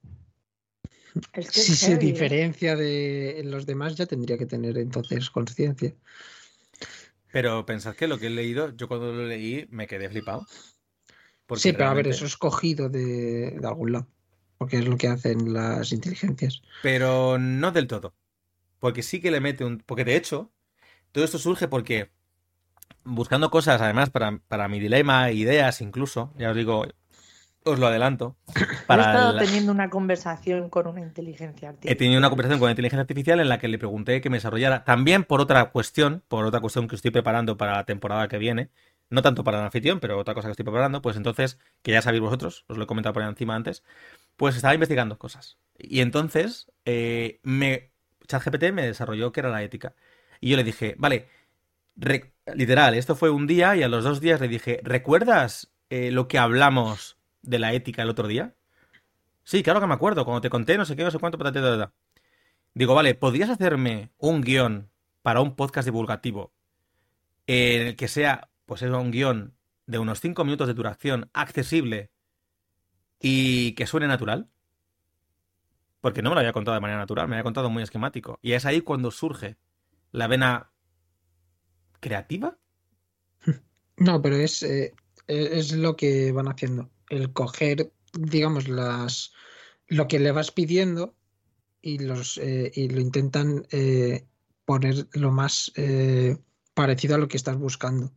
Si se diferencia de los demás, ya tendría que tener entonces conciencia. Pero pensad que lo que he leído, yo cuando lo leí me quedé flipado. Sí, pero a ver, eso es cogido de, algún lado, porque es lo que hacen las inteligencias. Pero no del todo. Porque sí que le mete un... Porque de hecho, todo esto surge porque buscando cosas, además, para, para mi dilema, ideas incluso, ya os digo, os lo adelanto. Para he estado teniendo una conversación con una inteligencia artificial. He tenido una conversación con una inteligencia artificial en la que le pregunté que me desarrollara, también por otra cuestión, por otra cuestión que estoy preparando para la temporada que viene, no tanto para el anfitrión, pero otra cosa que estoy preparando, pues entonces, que ya sabéis vosotros, os lo he comentado por encima antes, pues estaba investigando cosas. Y entonces, eh, me, ChatGPT me desarrolló que era la ética. Y yo le dije, vale, literal, esto fue un día y a los dos días le dije, ¿recuerdas eh, lo que hablamos de la ética el otro día? Sí, claro que me acuerdo, cuando te conté no sé qué, no sé cuánto, patata, Digo, vale, ¿podrías hacerme un guion para un podcast divulgativo en el que sea pues es un guion de unos 5 minutos de duración, accesible y que suene natural. Porque no me lo había contado de manera natural, me había contado muy esquemático. Y es ahí cuando surge la vena creativa. No, pero es, eh, es lo que van haciendo. El coger, digamos, las lo que le vas pidiendo y los eh, y lo intentan eh, poner lo más parecido a lo que estás buscando.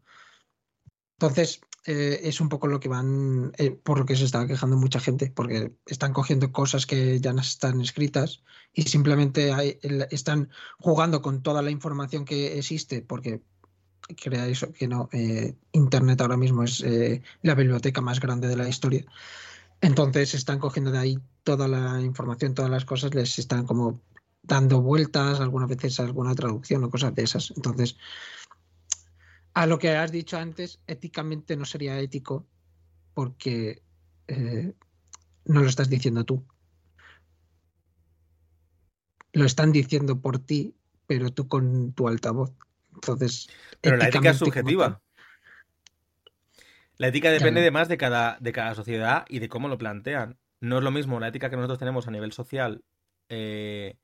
Entonces, eh, es un poco lo que van, eh, por lo que se está quejando mucha gente, porque están cogiendo cosas que ya no están escritas y simplemente están jugando con toda la información que existe, porque crea eso que no, eh, Internet ahora mismo es la biblioteca más grande de la historia. Entonces están cogiendo de ahí toda la información, todas las cosas, les están como dando vueltas, algunas veces alguna traducción o cosas de esas. Entonces, a lo que has dicho antes, éticamente no sería ético porque eh, no lo estás diciendo tú. Lo están diciendo por ti, pero tú con tu altavoz. Entonces. Pero la ética es subjetiva. La ética depende de más de cada, de cada sociedad y de cómo lo plantean. No es lo mismo la ética que nosotros tenemos a nivel social, eh,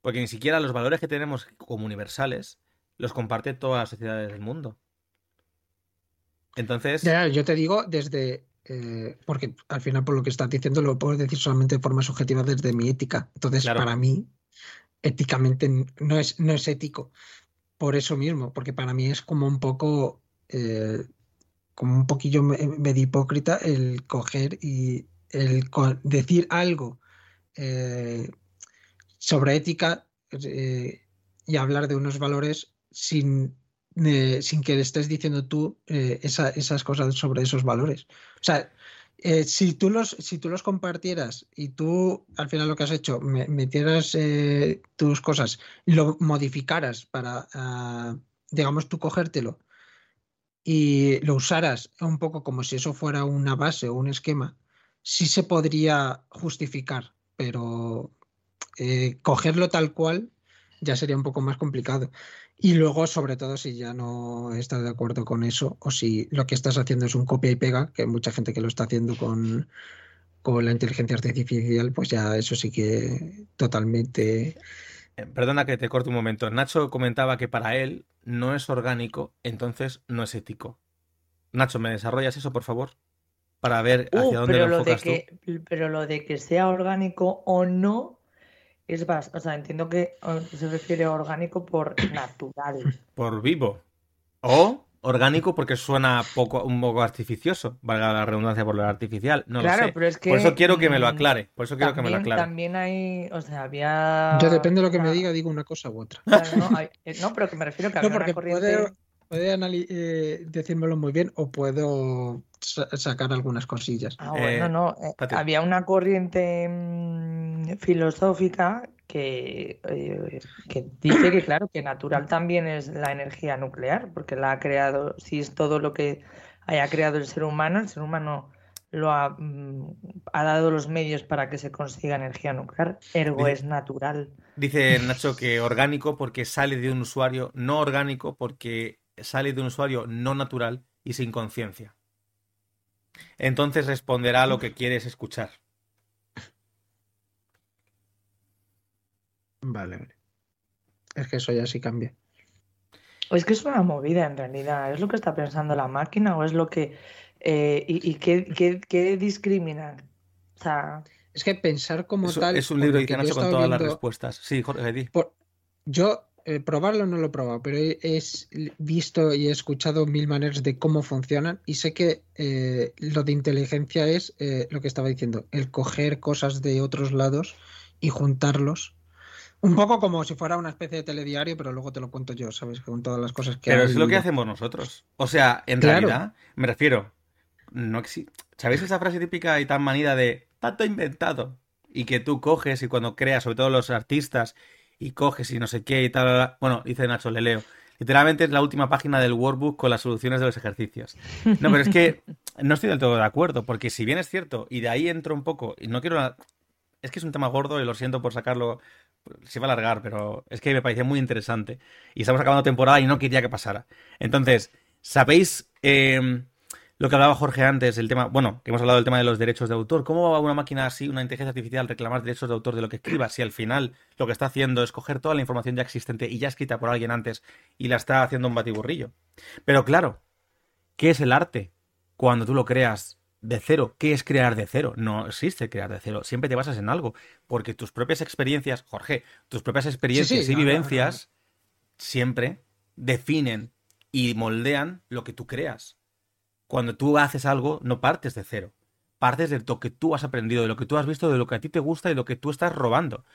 porque ni siquiera los valores que tenemos como universales los comparte todas las sociedades del mundo. Entonces. Ya, yo te digo desde. Eh, porque al final, por lo que estás diciendo, lo puedo decir solamente de forma subjetiva desde mi ética. Entonces, para mí, éticamente no es, no es ético. Por eso mismo, porque para mí es como un poco. Eh, como un poquillo medio hipócrita el coger y el decir algo eh, sobre ética y hablar de unos valores sin, eh, sin que le estés diciendo tú eh, esas cosas sobre esos valores. O sea, eh, si, tú los, si tú los compartieras y tú al final lo que has hecho, metieras tus cosas lo modificaras para, ah, digamos, tú cogértelo y lo usaras un poco como si eso fuera una base o un esquema, sí se podría justificar, pero cogerlo tal cual ya sería un poco más complicado. Y luego, sobre todo, si ya no estás de acuerdo con eso, o si lo que estás haciendo es un copia y pega, que hay mucha gente que lo está haciendo con, con la inteligencia artificial, pues ya eso sí que totalmente. Eh, perdona que te corte un momento. Nacho comentaba que para él no es orgánico, entonces no es ético. Nacho, ¿me desarrollas eso, por favor? Para ver hacia uh, dónde lo enfocas de que, Pero lo de que sea orgánico o no es o sea, entiendo que se refiere a orgánico por natural. Por vivo. O orgánico porque suena poco, un poco artificioso, valga la redundancia por lo artificial. No lo sé. Pero es que, por eso quiero que me lo mm, aclare. Por eso quiero que me lo aclare. También hay, o sea, había. Yo depende de lo que me diga, digo una cosa u otra. Eh, no, pero que me refiero a que no, porque corriente... puede, eh, decírmelo muy bien o puedo sacar algunas cosillas. Ah, bueno, no. Eh, había una corriente mm, filosófica que, eh, que, dice que, claro, que natural también es la energía nuclear, porque la ha creado, si es todo lo que haya creado el ser humano, el ser humano lo ha, mm, ha dado los medios para que se consiga energía nuclear, ergo Dice- es natural. Dice Nacho que orgánico porque sale de un usuario, no orgánico porque sale de un usuario no natural y sin conciencia. Entonces responderá a lo que quieres escuchar. Vale, vale. Es que eso ya sí cambia. O es que es una movida en realidad, ¿es lo que está pensando la máquina o es lo que... eh, y y qué, qué- qué discrimina? O sea, Es que pensar como Es, tal. es un libro, que Nacho, con todas las respuestas. Sí, Jorge, di. por- yo eh, probarlo no lo he probado, pero he, he visto y he escuchado mil maneras de cómo funcionan y sé que eh, lo de inteligencia es eh, lo que estaba diciendo, el coger cosas de otros lados y juntarlos. Un poco como si fuera una especie de telediario, pero luego te lo cuento yo, ¿sabes? Con todas las cosas que Pero es lo que hacemos nosotros. O sea, en Claro. realidad, me refiero, no exi- ¿Sabéis esa frase típica y tan manida de tanto inventado? Y que tú coges y cuando creas, sobre todo los artistas, y coges y no sé qué y tal. Bueno, dice Nacho, le leo. Literalmente es la última página del workbook con las soluciones de los ejercicios. No, pero es que no estoy del todo de acuerdo, porque si bien es cierto, y de ahí entro un poco, y no quiero... Es que es un tema gordo y lo siento por sacarlo, se va a alargar, pero es que me parecía muy interesante. Y estamos acabando temporada y no quería que pasara. Entonces, ¿sabéis eh, lo que hablaba Jorge antes, el tema, bueno, que hemos hablado del tema de los derechos de autor? ¿Cómo va una máquina así, una inteligencia artificial, reclamar derechos de autor de lo que escriba si al final lo que está haciendo es coger toda la información ya existente y ya escrita por alguien antes y la está haciendo un batiburrillo? Pero claro, ¿qué es el arte? Cuando tú lo creas de cero, ¿qué es crear de cero? No existe crear de cero, siempre te basas en algo, porque tus propias experiencias, Jorge, tus propias experiencias sí, y no, no, no. vivencias siempre definen y moldean lo que tú creas. Cuando tú haces algo, no partes de cero. Partes de lo que tú has aprendido, de lo que tú has visto, de lo que a ti te gusta y lo que tú estás robando.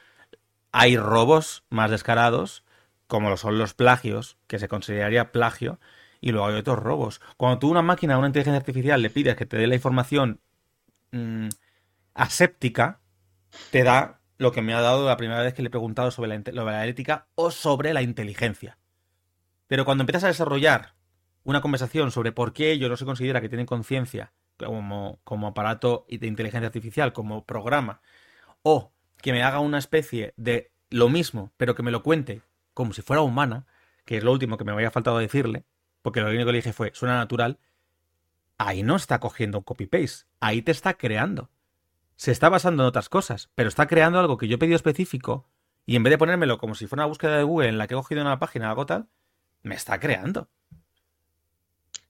Hay robos más descarados, como lo son los plagios, que se consideraría plagio, y luego hay otros robos. Cuando tú a una máquina, a una inteligencia artificial, le pides que te dé la información mm, aséptica, te da lo que me ha dado la primera vez que le he preguntado sobre la, sobre la ética o sobre la inteligencia. Pero cuando empiezas a desarrollar una conversación sobre por qué ellos no se considera que tienen conciencia como, como aparato de inteligencia artificial, como programa, o que me haga una especie de lo mismo, pero que me lo cuente como si fuera humana, que es lo último que me había faltado decirle, porque lo único que le dije fue, suena natural, ahí no está cogiendo un copy-paste, ahí te está creando. Se está basando en otras cosas, pero está creando algo que yo he pedido específico, y en vez de ponérmelo como si fuera una búsqueda de Google en la que he cogido una página algo tal, me está creando.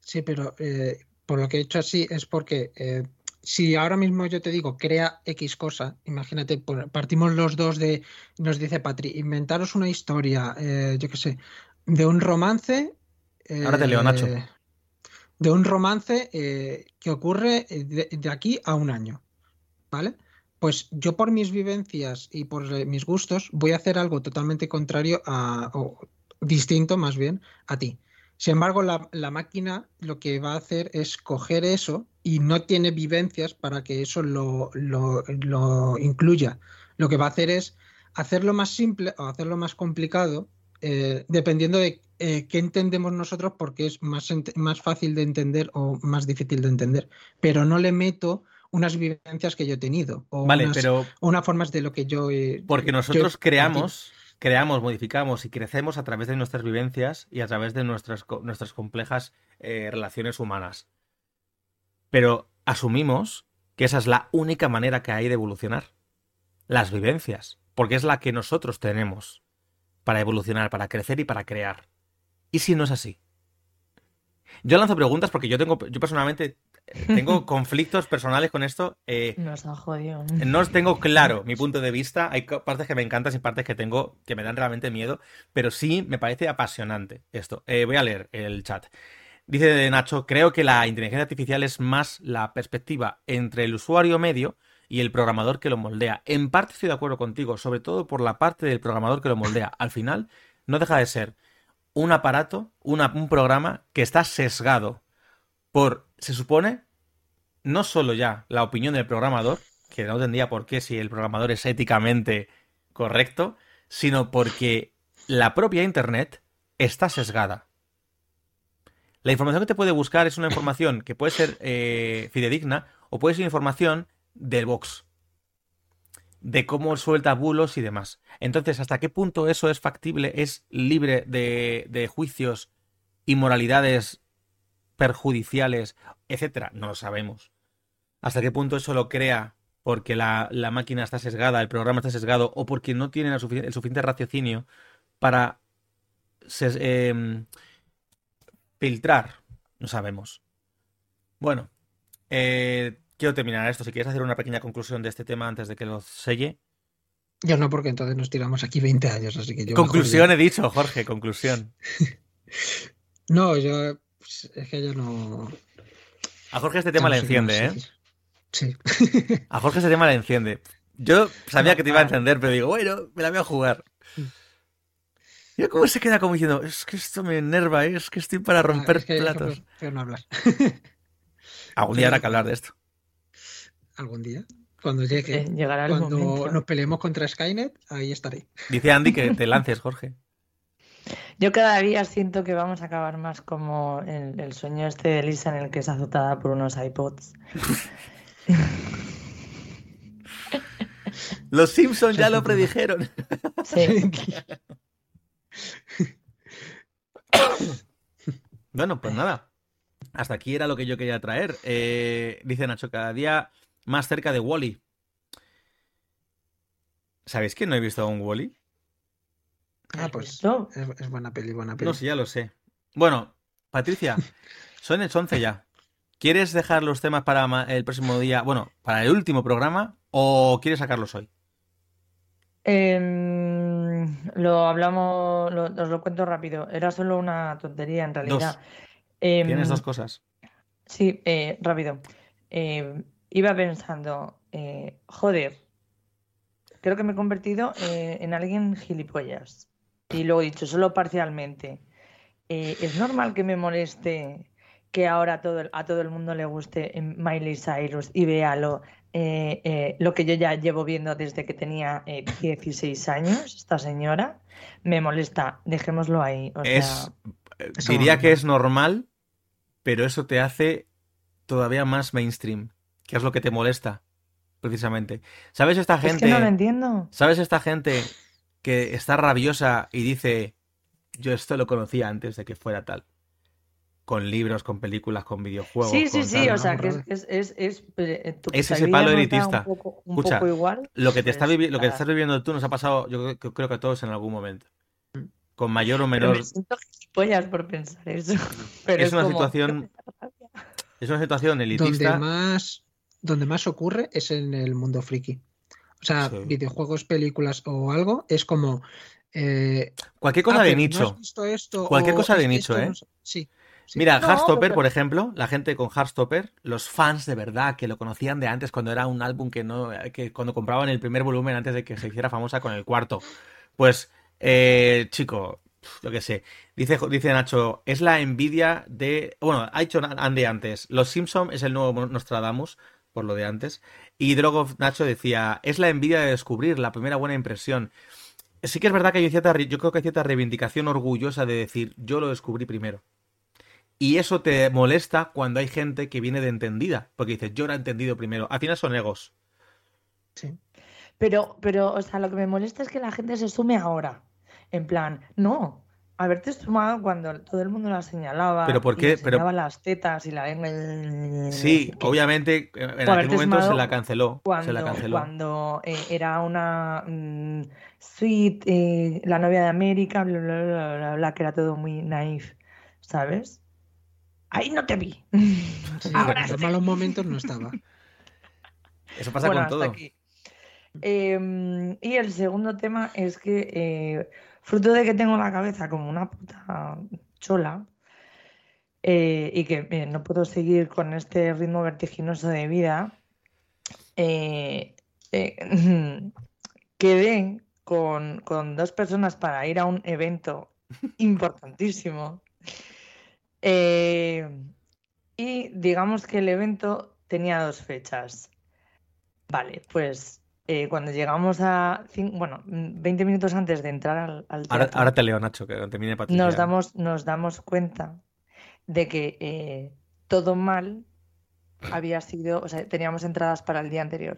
Sí, pero eh, por lo que he hecho así es porque eh, si ahora mismo yo te digo crea X cosa, imagínate, partimos los dos de, nos dice Patri, inventaros una historia, eh, yo qué sé, de un romance. Ahora te leo, Nacho. eh, De un romance eh, que ocurre de, de aquí a un año, ¿vale? Pues yo por mis vivencias y por mis gustos voy a hacer algo totalmente contrario a, o distinto más bien, a ti. Sin embargo, la, la máquina lo que va a hacer es coger eso y no tiene vivencias para que eso lo, lo- lo incluya. Lo que va a hacer es hacerlo más simple o hacerlo más complicado, eh, dependiendo de eh, qué entendemos nosotros, porque es más, más fácil de entender o más difícil de entender. Pero no le meto unas vivencias que yo he tenido o Vale, unas, pero unas formas de lo que yo he. porque nosotros creamos, creamos, modificamos y crecemos a través de nuestras vivencias y a través de nuestras, nuestras complejas eh, relaciones humanas. Pero asumimos que esa es la única manera que hay de evolucionar. Las vivencias, porque es la que nosotros tenemos para evolucionar, para crecer y para crear. ¿Y si no es así? Yo lanzo preguntas porque yo tengo, yo personalmente tengo conflictos personales con esto. eh, Nos ha jodido. no os tengo claro mi punto de vista. Hay partes que me encantan y partes que tengo que me dan realmente miedo. Pero sí me parece apasionante esto. Eh, voy a leer el chat. Dice Nacho, creo que la inteligencia artificial es más la perspectiva entre el usuario medio y el programador que lo moldea. En parte estoy de acuerdo contigo, sobre todo por la parte del programador que lo moldea. Al final, no deja de ser un aparato, una- un programa que está sesgado por, se supone, no solo ya la opinión del programador, que no tendría por qué si el programador es éticamente correcto, sino porque la propia Internet está sesgada. La información que te puede buscar es una información que puede ser eh, fidedigna o puede ser información del box. De cómo suelta bulos y demás. Entonces, ¿hasta qué punto eso es factible? ¿Es libre de, de juicios y moralidades perjudiciales, etcétera? No lo sabemos. ¿Hasta qué punto eso lo crea porque la, la máquina está sesgada, el programa está sesgado, o porque no tienen el, sufici- el suficiente raciocinio para ses- em, filtrar? No sabemos. Bueno, eh, quiero terminar esto. Si quieres hacer una pequeña conclusión de este tema antes de que lo selle. Yo no, porque entonces nos tiramos aquí 20 años, así que yo. conclusión he dicho, Jorge, conclusión. No, yo. Pues, Es que yo no. A Jorge este tema no le enciende, ¿eh? Sí. A Jorge ese tema le enciende. Yo sabía No, que te iba a ah. encender, pero digo, bueno, me la voy a jugar. Yo cómo se queda como diciendo, es que esto me enerva, ¿eh? es que estoy para romper Ah, es que- platos. Pero no hablar. Algún día habrá que hablar de esto. Algún día. Cuando llegue. Eh, llegará el Cuando momento. nos peleemos contra Skynet, ahí estaré. Dice Andy que te lances, Jorge. Yo cada día siento que vamos a acabar más como el, el sueño este de Lisa en el que es azotada por unos iPods. Los Simpsons ya lo predijeron. Sí. Bueno, pues nada. Hasta aquí era lo que yo quería traer. Eh, dice Nacho, cada día más cerca de Wally. ¿Sabéis que no he visto aún Wally? Ah, pues es, es buena peli, buena peli. No sé, ya lo sé. Bueno, Patricia, son las 11 ya. ¿Quieres dejar los temas para el próximo día? Bueno, para el último programa o quieres sacarlos hoy? Em, lo hablamos, lo- os lo cuento rápido. Era solo una tontería en realidad. Em, Tienes dos cosas. Sí, eh, rápido. Eh, iba pensando, eh, joder, creo que me he convertido eh, en alguien gilipollas. Y luego he dicho, solo parcialmente. Eh, ¿es normal que me moleste que ahora todo el- a todo el mundo le guste eh, Miley Cyrus y vea lo, eh, eh, lo que yo ya llevo viendo desde que tenía eh, 16 años, esta señora? Me molesta, dejémoslo ahí. O Es, sea, diría que es normal, pero eso te hace todavía más mainstream, que es lo que te molesta, precisamente. ¿Sabes esta es gente? que no lo entiendo. ¿Sabes esta gente que está rabiosa y dice, yo esto lo conocía antes de que fuera tal? Con libros, con películas, con videojuegos. Sí, sí, con sí, tal. o sea, ¿no? que es, es, es, es, tu Es ese palo elitista. Un poco, un Escucha, poco igual. Lo que te está pues vivi- lo que estás viviendo tú nos ha pasado, yo creo, creo que a todos en algún momento. Con mayor o Pero menor. me siento por pensar eso. Pero Es es una como, situación Es una situación Donde elitista. más, donde más ocurre es en el mundo friki. O sea, Sí. videojuegos, películas o algo, es como. eh, Cualquier cosa "Ah, de pero ¿no nicho. has visto esto?", Cualquier cosa de "Es que nicho, esto ¿eh? no sé". Sí. sí. Mira, No, pero- por ejemplo, la gente con Heartstopper, los fans de verdad que lo conocían de antes cuando era un álbum que no, que cuando compraban el primer volumen antes de que se hiciera famosa con el cuarto. Pues, eh, chico, yo qué sé. Dice, dice Nacho, es la envidia de. Bueno, ha dicho Andy antes. Los Simpson es el nuevo Nostradamus, por lo de antes. Y Drogov Nacho decía, es la envidia de descubrir la primera buena impresión. Sí que es verdad que hay cierta, yo creo que hay cierta reivindicación orgullosa de decir, yo lo descubrí primero. Y eso te molesta cuando hay gente que viene de entendida, porque dices, yo lo he entendido primero. Al final son egos. sí. Pero, pero, o sea, lo que me molesta es que la gente se sume ahora. En plan, no, haberte sumado cuando todo el mundo la señalaba. ¿Pero por y qué? le Pero- las tetas y la lengua. Sí, qué. obviamente en aquel momento se la canceló. Cuando, se la canceló. cuando eh, era una mm, sweet, eh, la novia de América, bla, bla, bla, bla, bla, que era todo muy naif, ¿sabes? Ahí no te vi. Sí, Ahora en los malos momentos no estaba. Eso pasa Bueno, con hasta todo. aquí. Em, y el segundo tema es que, eh, fruto de que tengo la cabeza como una puta chola eh, y que eh, no puedo seguir con este ritmo vertiginoso de vida, eh, quedé con, con dos personas para ir a un evento importantísimo. Y digamos que el evento tenía dos fechas. Vale, pues eh, cuando llegamos a, bueno, mm, 20 minutos antes de entrar al, teatro, ahora te leo, Nacho, que termine Patricia. nos damos, nos damos cuenta de que eh, todo mal había sido, o sea, teníamos entradas para el día anterior.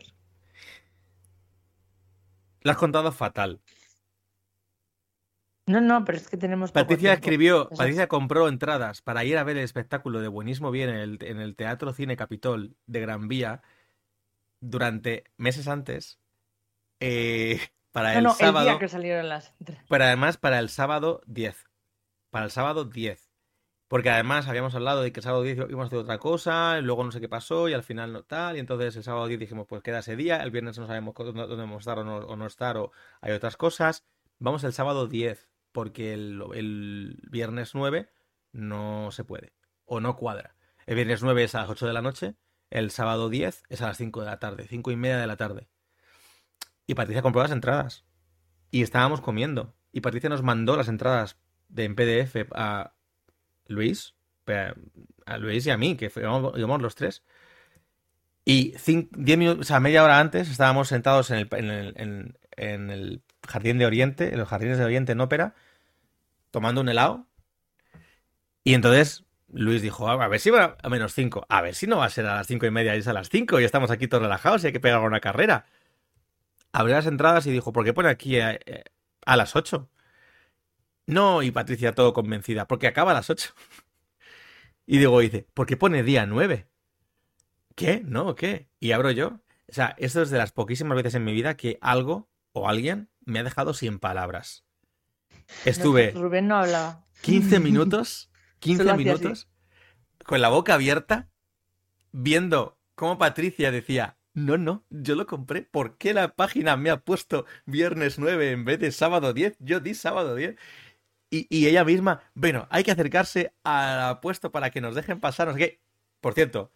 Lo has contado fatal. No, no, pero es que tenemos. Patricia escribió, Eso es. Patricia compró entradas para ir a ver el espectáculo de Buenismo Bien en el, en el Teatro Cine Capitol de Gran Vía durante meses antes. eh, para el no, sábado. el día que salieron las entradas. Pero además para el sábado 10. Para el sábado 10. Porque además habíamos hablado de que el sábado 10 íbamos a hacer otra cosa, y luego no sé qué pasó, y al final no tal, y entonces el sábado 10 dijimos, pues queda ese día, el viernes no sabemos dónde vamos a estar o no, o no estar, o hay otras cosas. Vamos el sábado 10, porque el, el viernes 9 no se puede, o no cuadra. El viernes 9 es a las 8 de la noche, el sábado 10 es a las 5 de la tarde, 5 y media de la tarde. Y Patricia compró las entradas. Y estábamos comiendo. Y Patricia nos mandó las entradas de, en PDF a Luis, a Luis y a mí, que fuimos, los tres. Y cin- diez minutos, o sea, media hora antes estábamos sentados en el, en el Jardín de Oriente, en los Jardines de Oriente en ópera, tomando un helado. Y entonces Luis dijo, a ver si va a menos 5, a ver si no va a ser a las cinco y media y es a las 5 y estamos aquí todos relajados y hay que pegar una carrera. Abrió las entradas y dijo, ¿por qué pone aquí eh, eh, a las 8? No, y Patricia todo convencida, porque acaba a las 8. Y digo, dice, ¿por qué pone día 9? ¿Qué? ¿No? ¿Qué? Y abro yo. O sea, esto es de las poquísimas veces en mi vida que algo o alguien me ha dejado sin palabras. Estuve Rubén no hablaba. 15 minutos, 15 Solo hacía minutos, con la boca abierta, viendo cómo Patricia decía, no, no, yo lo compré, ¿por qué la página me ha puesto viernes 9 en vez de sábado 10? Yo di sábado 10. Y, y ella misma, bueno, hay que acercarse al puesto para que nos dejen pasar, no sé qué. Por cierto,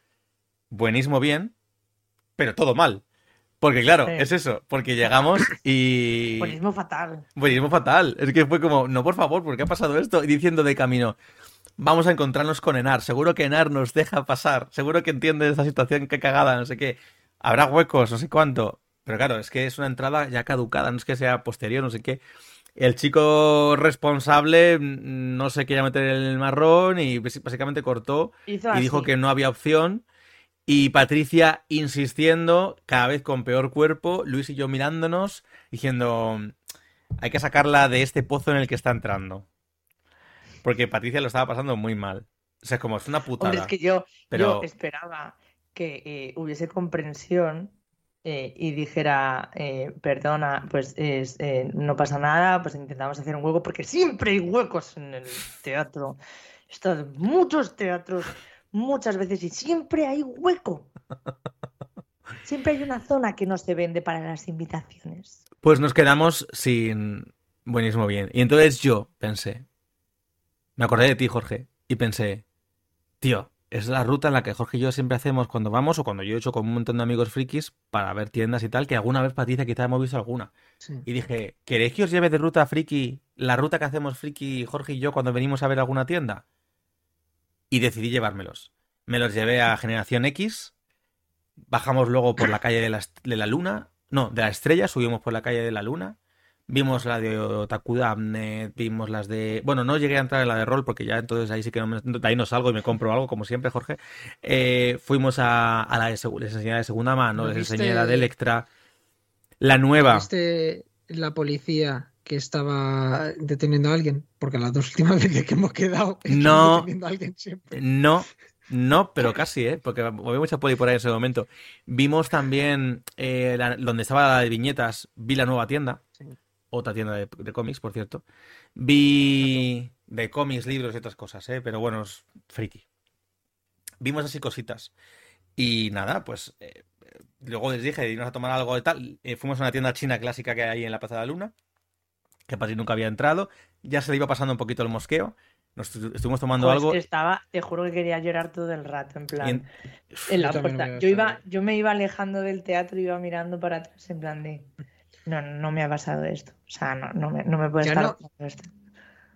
buenísimo bien, pero todo mal. Porque claro, Sí. es eso, porque llegamos y... Buenismo fatal. Buenismo fatal. Es que fue como, no, por favor, ¿por qué ha pasado esto? Y diciendo de camino, vamos a encontrarnos con Enar. Seguro que Enar nos deja pasar. Seguro que entiende esta situación, qué cagada, no sé qué. Habrá huecos, no sé cuánto. Pero claro, es que es una entrada ya caducada, no es que sea posterior, no sé qué. El chico responsable mm, no se quería meter en el marrón y básicamente cortó Hizo y dijo que no había opción. Y Patricia insistiendo, cada vez con peor cuerpo, Luis y yo mirándonos, diciendo, hay que sacarla de este pozo en el que está entrando. Porque Patricia lo estaba pasando muy mal. O sea, como es una putada. Hombre, es que yo, Pero- yo esperaba que eh, hubiese comprensión eh, y dijera, eh, perdona, pues es, no pasa nada, pues intentamos hacer un hueco, porque siempre hay huecos en el teatro. He estado en muchos teatros, muchas veces, y siempre hay hueco. Siempre hay una zona que no se vende para las invitaciones. Pues nos quedamos sin buenísimo bien. Y entonces yo pensé, me acordé de ti, Jorge, y pensé, tío, es la ruta en la que Jorge y yo siempre hacemos cuando vamos o cuando yo he hecho con un montón de amigos frikis para ver tiendas y tal, que alguna vez Patricia quizá hemos visto alguna. Sí. Y dije, ¿queréis que os lleve de ruta friki la ruta que hacemos friki Jorge y yo cuando venimos a ver alguna tienda? Y decidí llevármelos. Me los llevé a Generación X, bajamos luego por la calle de la, de la Luna, no, de la Estrella, subimos por la calle de la Luna, vimos la de Otaku Damnet, vimos las de... Bueno, no llegué a entrar en la de rol porque ya entonces ahí sí que no me- de ahí no salgo y me compro algo, como siempre, Jorge. Eh, fuimos a, a la de, les enseñé la de segunda mano, ¿No les viste- enseñé la de Electra. La nueva. ¿Viste la policía que estaba deteniendo a alguien? Porque las dos últimas veces que hemos quedado No. deteniendo a alguien siempre. No, no, pero casi, ¿eh? Porque había mucha poli por ahí en ese momento. Vimos también eh, la- donde estaba la de viñetas, vi la nueva tienda. Otra tienda de, de cómics, por cierto. Vi de cómics, libros y otras cosas, ¿eh? Pero bueno, es friki. Vimos así cositas. Y nada, pues eh, luego les dije de irnos a tomar algo de tal. Eh, fuimos a una tienda china clásica que hay ahí en la Plaza de la Luna, que Patri nunca había entrado. Ya se le iba pasando un poquito el mosqueo. Nos estu- estuvimos tomando Pues algo. estaba, te juro que quería llorar todo el rato, en plan. y en- en la Yo puerta. Yo iba, yo me iba alejando del teatro, iba mirando para atrás en plan de no, no me ha pasado esto. O sea, no, no me, no me puede Ya estar no- esto.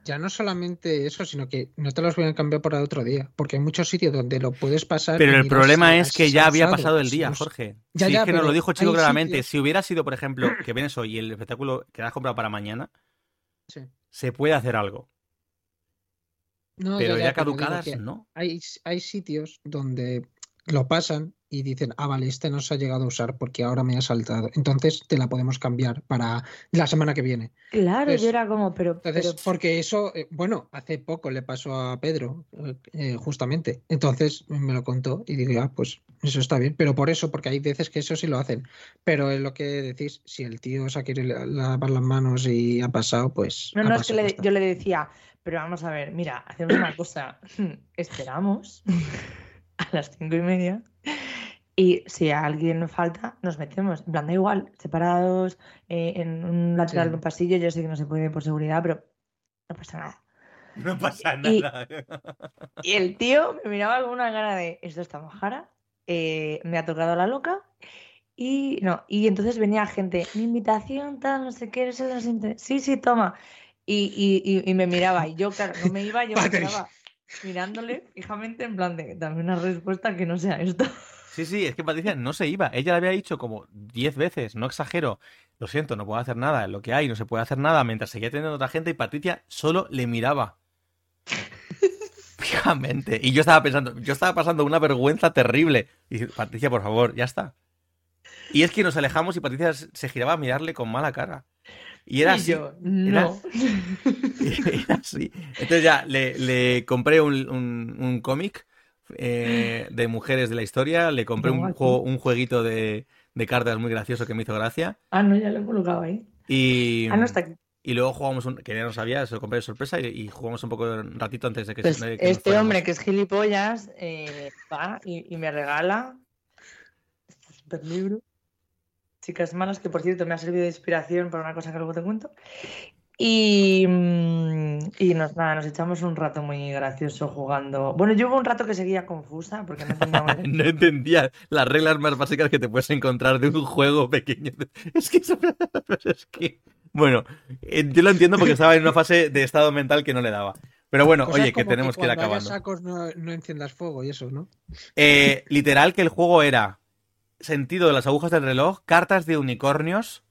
Ya no solamente eso, sino que no te los voy a cambiar para otro día, porque hay muchos sitios donde lo puedes pasar. Pero el miras problema es que ya había pasado el día. Jorge. Ya, ya, es que nos lo dijo Chico claramente. Si hubiera sido, por ejemplo, que vienes hoy y el espectáculo que has comprado para mañana, Sí. se puede hacer algo. No, Pero ya, caducadas, no. Hay, hay sitios donde lo pasan y dicen, ah, vale, este no se ha llegado a usar porque ahora me ha saltado. Entonces te la podemos cambiar para la semana que viene. Claro, yo era como, pero. Entonces, porque eso, eh, bueno, hace poco le pasó a Pedro, eh, justamente. Entonces me lo contó y dije, ah, pues eso está bien. Pero por eso, porque hay veces que eso sí lo hacen. Pero es lo que decís, si el tío se quiere lavar las manos y ha pasado, pues. No, no, es que yo le decía, pero vamos a ver, mira, hacemos una cosa. Esperamos a las cinco y media y si a alguien falta, nos metemos. En plan, da igual, separados, eh, en un lateral de un pasillo. Yo sé que no se puede por seguridad, pero no pasa nada. No pasa nada. Y, el tío me miraba con una cara de, esto está mojara, eh, me ha tocado la loca. Y no, y entonces venía gente, mi invitación, tal, no sé qué, eres el Sí, sí, toma. Y, y, me miraba, y yo, claro, no me iba, yo me quedaba mirándole fijamente en plan de, dame una respuesta que no sea esto. Sí, sí, es que Patricia no se iba. Ella le había dicho como diez veces, no exagero, lo siento, no puedo hacer nada, lo que hay, no se puede hacer nada, mientras seguía teniendo otra gente y Patricia solo le miraba. Fijamente. Y yo estaba pensando, yo estaba pasando una vergüenza terrible. Y Patricia, por favor, ya está. Y es que nos alejamos y Patricia se giraba a mirarle con mala cara. Y era así. no. Era, así. Entonces ya le, compré un, un cómic eh, de mujeres de la historia. Le compré un, juego, un jueguito de, cartas muy gracioso que me hizo gracia. Ah, no, ya lo he colocado ahí. Y, ah, no está aquí. Y luego jugamos, un, que ya no sabía, se lo compré de sorpresa y, jugamos un poco un ratito antes de que, pues Este hombre que es gilipollas eh, va y, me regala este super libro. Chicas malas, que por cierto me ha servido de inspiración para una cosa que luego te cuento. Y, mm, y nos, nada, nos echamos un rato muy gracioso jugando. Bueno, yo hubo un rato que seguía confusa porque no entendía, no entendía las reglas más básicas que te puedes encontrar de un juego pequeño. Es que, es que... Bueno, eh, yo lo entiendo porque estaba en una fase de estado mental que no le daba. Pero bueno, oye, que tenemos que, ir acabando. sacos no, no, enciendas fuego y eso, ¿no? Eh, literal que el juego era sentido de las agujas del reloj, cartas de unicornios.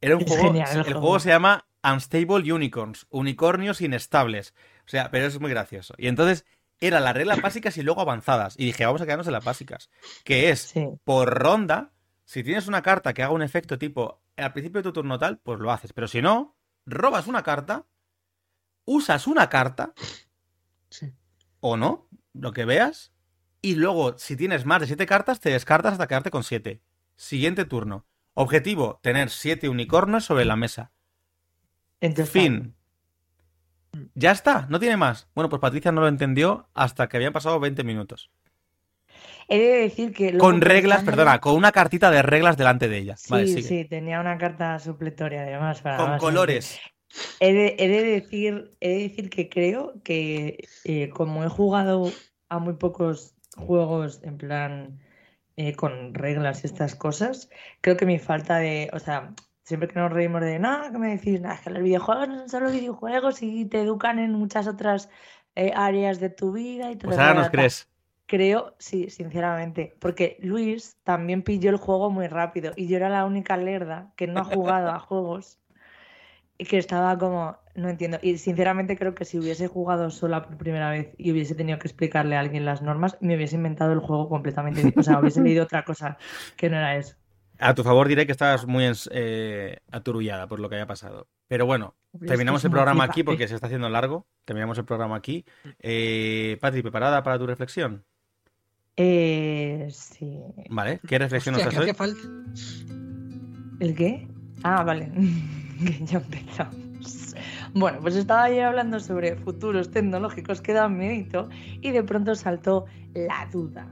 Era un juego. el juego se llama Unstable Unicorns, unicornios inestables. O sea, pero eso es muy gracioso. Y entonces era las reglas básicas y luego avanzadas. Y dije, vamos a quedarnos en las básicas. Que es, por ronda, si tienes una carta que haga un efecto tipo, al principio de tu turno tal, pues lo haces. Pero si no, robas una carta, usas una carta, o no, lo que veas, y luego, si tienes más de siete cartas, te descartas hasta quedarte con siete. Siguiente turno. Objetivo, tener siete unicornios sobre la mesa. Fin. Ya está, no tiene más. Bueno, pues Patricia no lo entendió hasta que habían pasado 20 minutos. He de decir que. Con reglas, perdona, con una cartita de reglas delante de ella. Sí, sí, tenía una carta supletoria además. Para con colores. He de, decir, he de decir que creo que eh, como he jugado a muy pocos juegos en plan eh, con reglas y estas cosas, creo que mi falta de. O sea, siempre que nos reímos de nada, que me decís, nada, que los videojuegos no son solo videojuegos y te educan en muchas otras eh, áreas de tu vida y todo. Pues ahora nos crees. Creo, sí, sinceramente, porque Luis también pilló el juego muy rápido y yo era la única lerda que no ha jugado a juegos y que estaba como, no entiendo. Y sinceramente creo que si hubiese jugado sola por primera vez y hubiese tenido que explicarle a alguien las normas, me hubiese inventado el juego completamente. O sea, hubiese leído otra cosa que no era eso. A tu favor diré que estás muy eh, aturullada por lo que haya pasado. Pero bueno, terminamos el programa aquí porque se está haciendo largo. Terminamos el programa aquí. Eh, Patri, ¿preparada para tu reflexión? Eh, sí. Vale, ¿qué reflexión nos haces falta? ¿El qué? Ah, vale. que ya empezamos. Bueno, pues estaba ayer hablando sobre futuros tecnológicos que dan miedo y de pronto saltó la duda.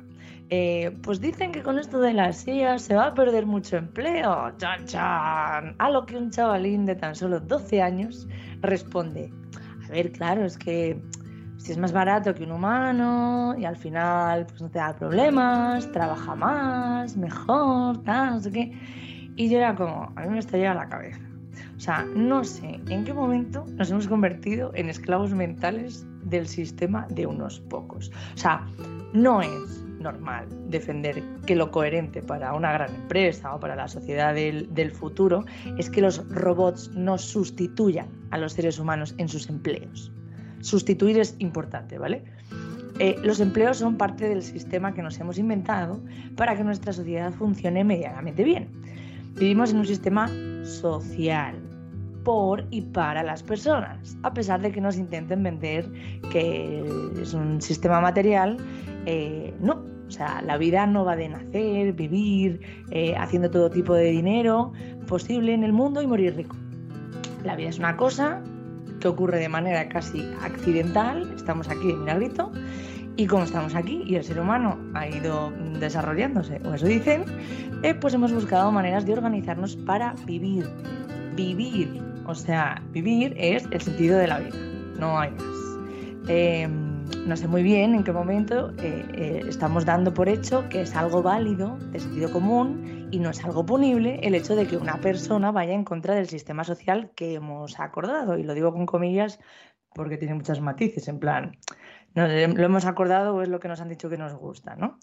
Eh, pues dicen que con esto de las sillas se va a perder mucho empleo. ¡Chan, chan! A lo que un chavalín de tan solo 12 años responde: A ver, claro, es que si es más barato que un humano y al final pues no te da problemas, trabaja más, mejor, tal, no sé qué. Y yo era como, a mí me estallaba la cabeza. O sea, no sé en qué momento nos hemos convertido en esclavos mentales del sistema de unos pocos. O sea, no es normal defender que lo coherente para una gran empresa o para la sociedad del, futuro es que los robots no sustituyan a los seres humanos en sus empleos. Sustituir es importante, ¿vale? Eh, los empleos son parte del sistema que nos hemos inventado para que nuestra sociedad funcione medianamente bien. Vivimos en un sistema social, por y para las personas, a pesar de que nos intenten vender que es un sistema material, eh, no. O sea, la vida no va de nacer, vivir, eh, haciendo todo tipo de dinero posible en el mundo y morir rico. La vida es una cosa que ocurre de manera casi accidental, estamos aquí de milagrito, y como estamos aquí y el ser humano ha ido desarrollándose, o eso dicen, eh, pues hemos buscado maneras de organizarnos para vivir. Vivir, o sea, vivir es el sentido de la vida, no hay más. Em, no sé muy bien en qué momento eh, eh, estamos dando por hecho que es algo válido, de sentido común, y no es algo punible el hecho de que una persona vaya en contra del sistema social que hemos acordado. Y lo digo con comillas porque tiene muchos matices, en plan, no, lo hemos acordado o es lo que nos han dicho que nos gusta, ¿no?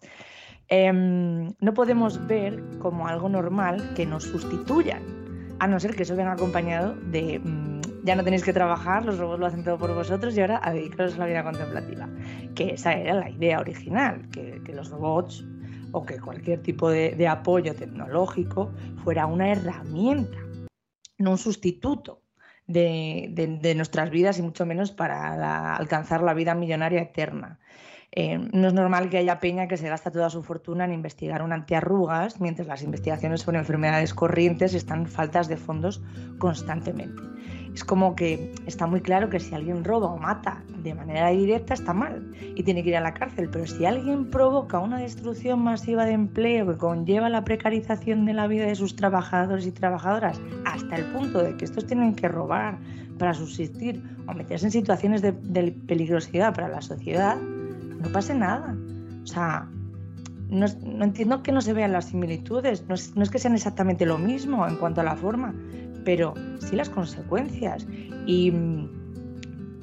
Em, no podemos ver como algo normal que nos sustituyan, a no ser que eso venga acompañado de mm, ya no tenéis que trabajar, los robots lo hacen todo por vosotros y ahora a dedicaros a la vida contemplativa. Que esa era la idea original, que, los robots o que cualquier tipo de, apoyo tecnológico fuera una herramienta, no un sustituto de, nuestras vidas y mucho menos para alcanzar la vida millonaria eterna. Eh, no es normal que haya peña que se gasta toda su fortuna en investigar un antiarrugas, mientras las investigaciones sobre enfermedades corrientes están faltas de fondos constantemente. Es como que está muy claro que si alguien roba o mata de manera directa está mal y tiene que ir a la cárcel, pero si alguien provoca una destrucción masiva de empleo que conlleva la precarización de la vida de sus trabajadores y trabajadoras hasta el punto de que estos tienen que robar para subsistir o meterse en situaciones de, peligrosidad para la sociedad, no pase nada. O sea, no, entiendo que no se vean las similitudes, no es, que sean exactamente lo mismo en cuanto a la forma, pero sí las consecuencias. Y mm,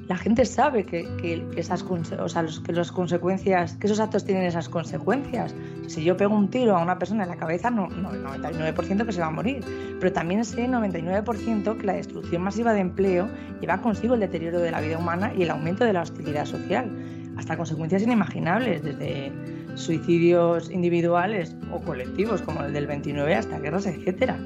la gente sabe que, esas o sea, que las consecuencias, que esos actos tienen esas consecuencias. Si yo pego un tiro a una persona en la cabeza, no, no el 99% que se va a morir, pero también sé 99% que la destrucción masiva de empleo lleva consigo el deterioro de la vida humana y el aumento de la hostilidad social hasta consecuencias inimaginables, desde suicidios individuales o colectivos como el del 29 hasta guerras, etcétera.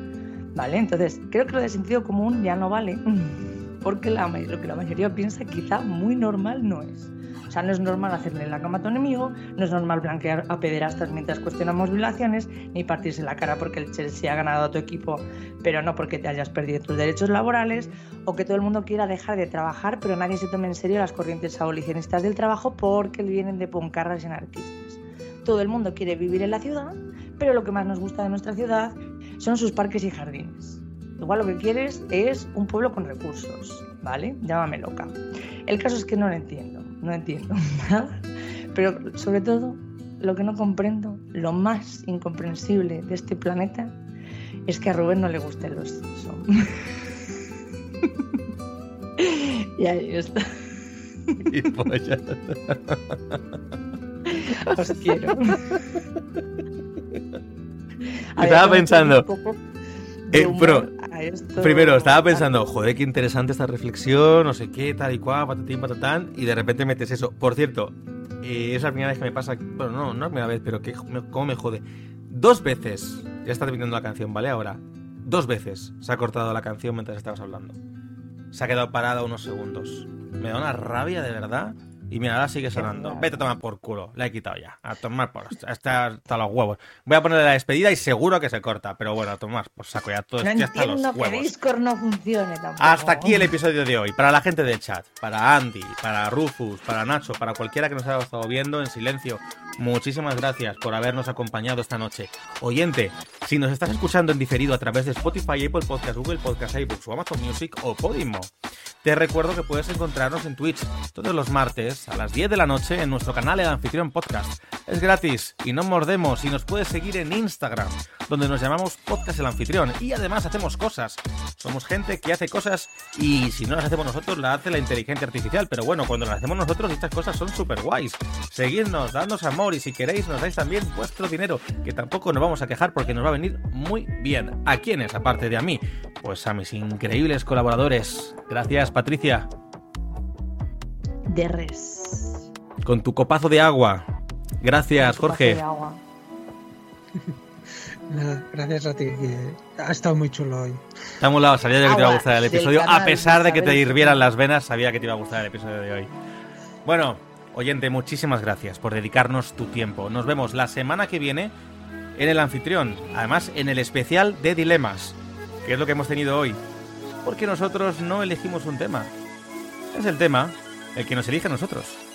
¿Vale? Entonces, creo que lo de sentido común ya no vale, porque la, lo que la mayoría piensa quizá muy normal no es. O sea, no es normal hacerle la cama a tu enemigo, no es normal blanquear a pederastas mientras cuestionamos violaciones, ni partirse la cara porque el Chelsea ha ganado a tu equipo, pero no porque te hayas perdido tus derechos laborales, o que todo el mundo quiera dejar de trabajar, pero nadie se tome en serio las corrientes abolicionistas del trabajo porque vienen de poncarras y anarquistas. Todo el mundo quiere vivir en la ciudad, pero lo que más nos gusta de nuestra ciudad son sus parques y jardines. Igual lo que quieres es un pueblo con recursos, ¿vale? Llámame loca. El caso es que no lo entiendo no entiendo nada. Pero sobre todo, lo que no comprendo, lo más incomprensible de este planeta, es que a Rubén no le gusten los Simpsons. y ahí está. Y polla. Os quiero. Estaba pensando. Eh, pero, primero, estaba pensando, joder, qué interesante esta reflexión, no sé qué, tal y cual, patatín, patatán, y de repente metes eso. Por cierto, eh, es la primera vez que me pasa, bueno, no, no es la primera vez, pero que, cómo me jode. Dos veces, ya está terminando la canción, ¿vale? Ahora, dos veces se ha cortado la canción mientras estabas hablando. Se ha quedado parada unos segundos. Me da una rabia de verdad y mira, ahora sigue sonando. Vete a tomar por culo. La he quitado ya. A tomar por. Hasta, hasta los huevos. Voy a ponerle la despedida y seguro que se corta. Pero bueno, a tomar por saco ya todo. No ya hasta los huevos. que Discord no funcione tampoco. Hasta aquí el episodio de hoy. Para la gente del chat, para Andy, para Rufus, para Nacho, para cualquiera que nos haya estado viendo en silencio. Muchísimas gracias por habernos acompañado esta noche. Oyente, si nos estás escuchando en diferido a través de Spotify, Apple Podcast, Google Podcast, iBooks o Amazon Music o Podimo, te recuerdo que puedes encontrarnos en Twitch todos los martes a las 10 de la noche en nuestro canal El Anfitrión Podcast. Es gratis y no mordemos y nos puedes seguir en Instagram, donde nos llamamos Podcast El Anfitrión y además hacemos cosas. Somos gente que hace cosas y si no las hacemos nosotros, las hace la inteligencia artificial. Pero bueno, cuando las hacemos nosotros, estas cosas son súper guays. Seguidnos, dadnos amor y si queréis nos dais también vuestro dinero, que tampoco nos vamos a quejar porque nos va a venir muy bien. ¿A quiénes, aparte de a mí? Pues a mis increíbles colaboradores. Gracias, Patricia. De res. con tu copazo de agua. Gracias, Con tu Jorge. de agua. Nada, gracias a ti. que ha estado muy chulo hoy. Está molado, sabía yo que te iba a gustar el episodio. A pesar de que te hirvieran las venas, sabía que te iba a gustar el episodio de hoy. Bueno, oyente, muchísimas gracias por dedicarnos tu tiempo. Nos vemos la semana que viene en el anfitrión. Además, en el especial de dilemas, que es lo que hemos tenido hoy. Porque nosotros no elegimos un tema. Es el tema el que nos elige a nosotros.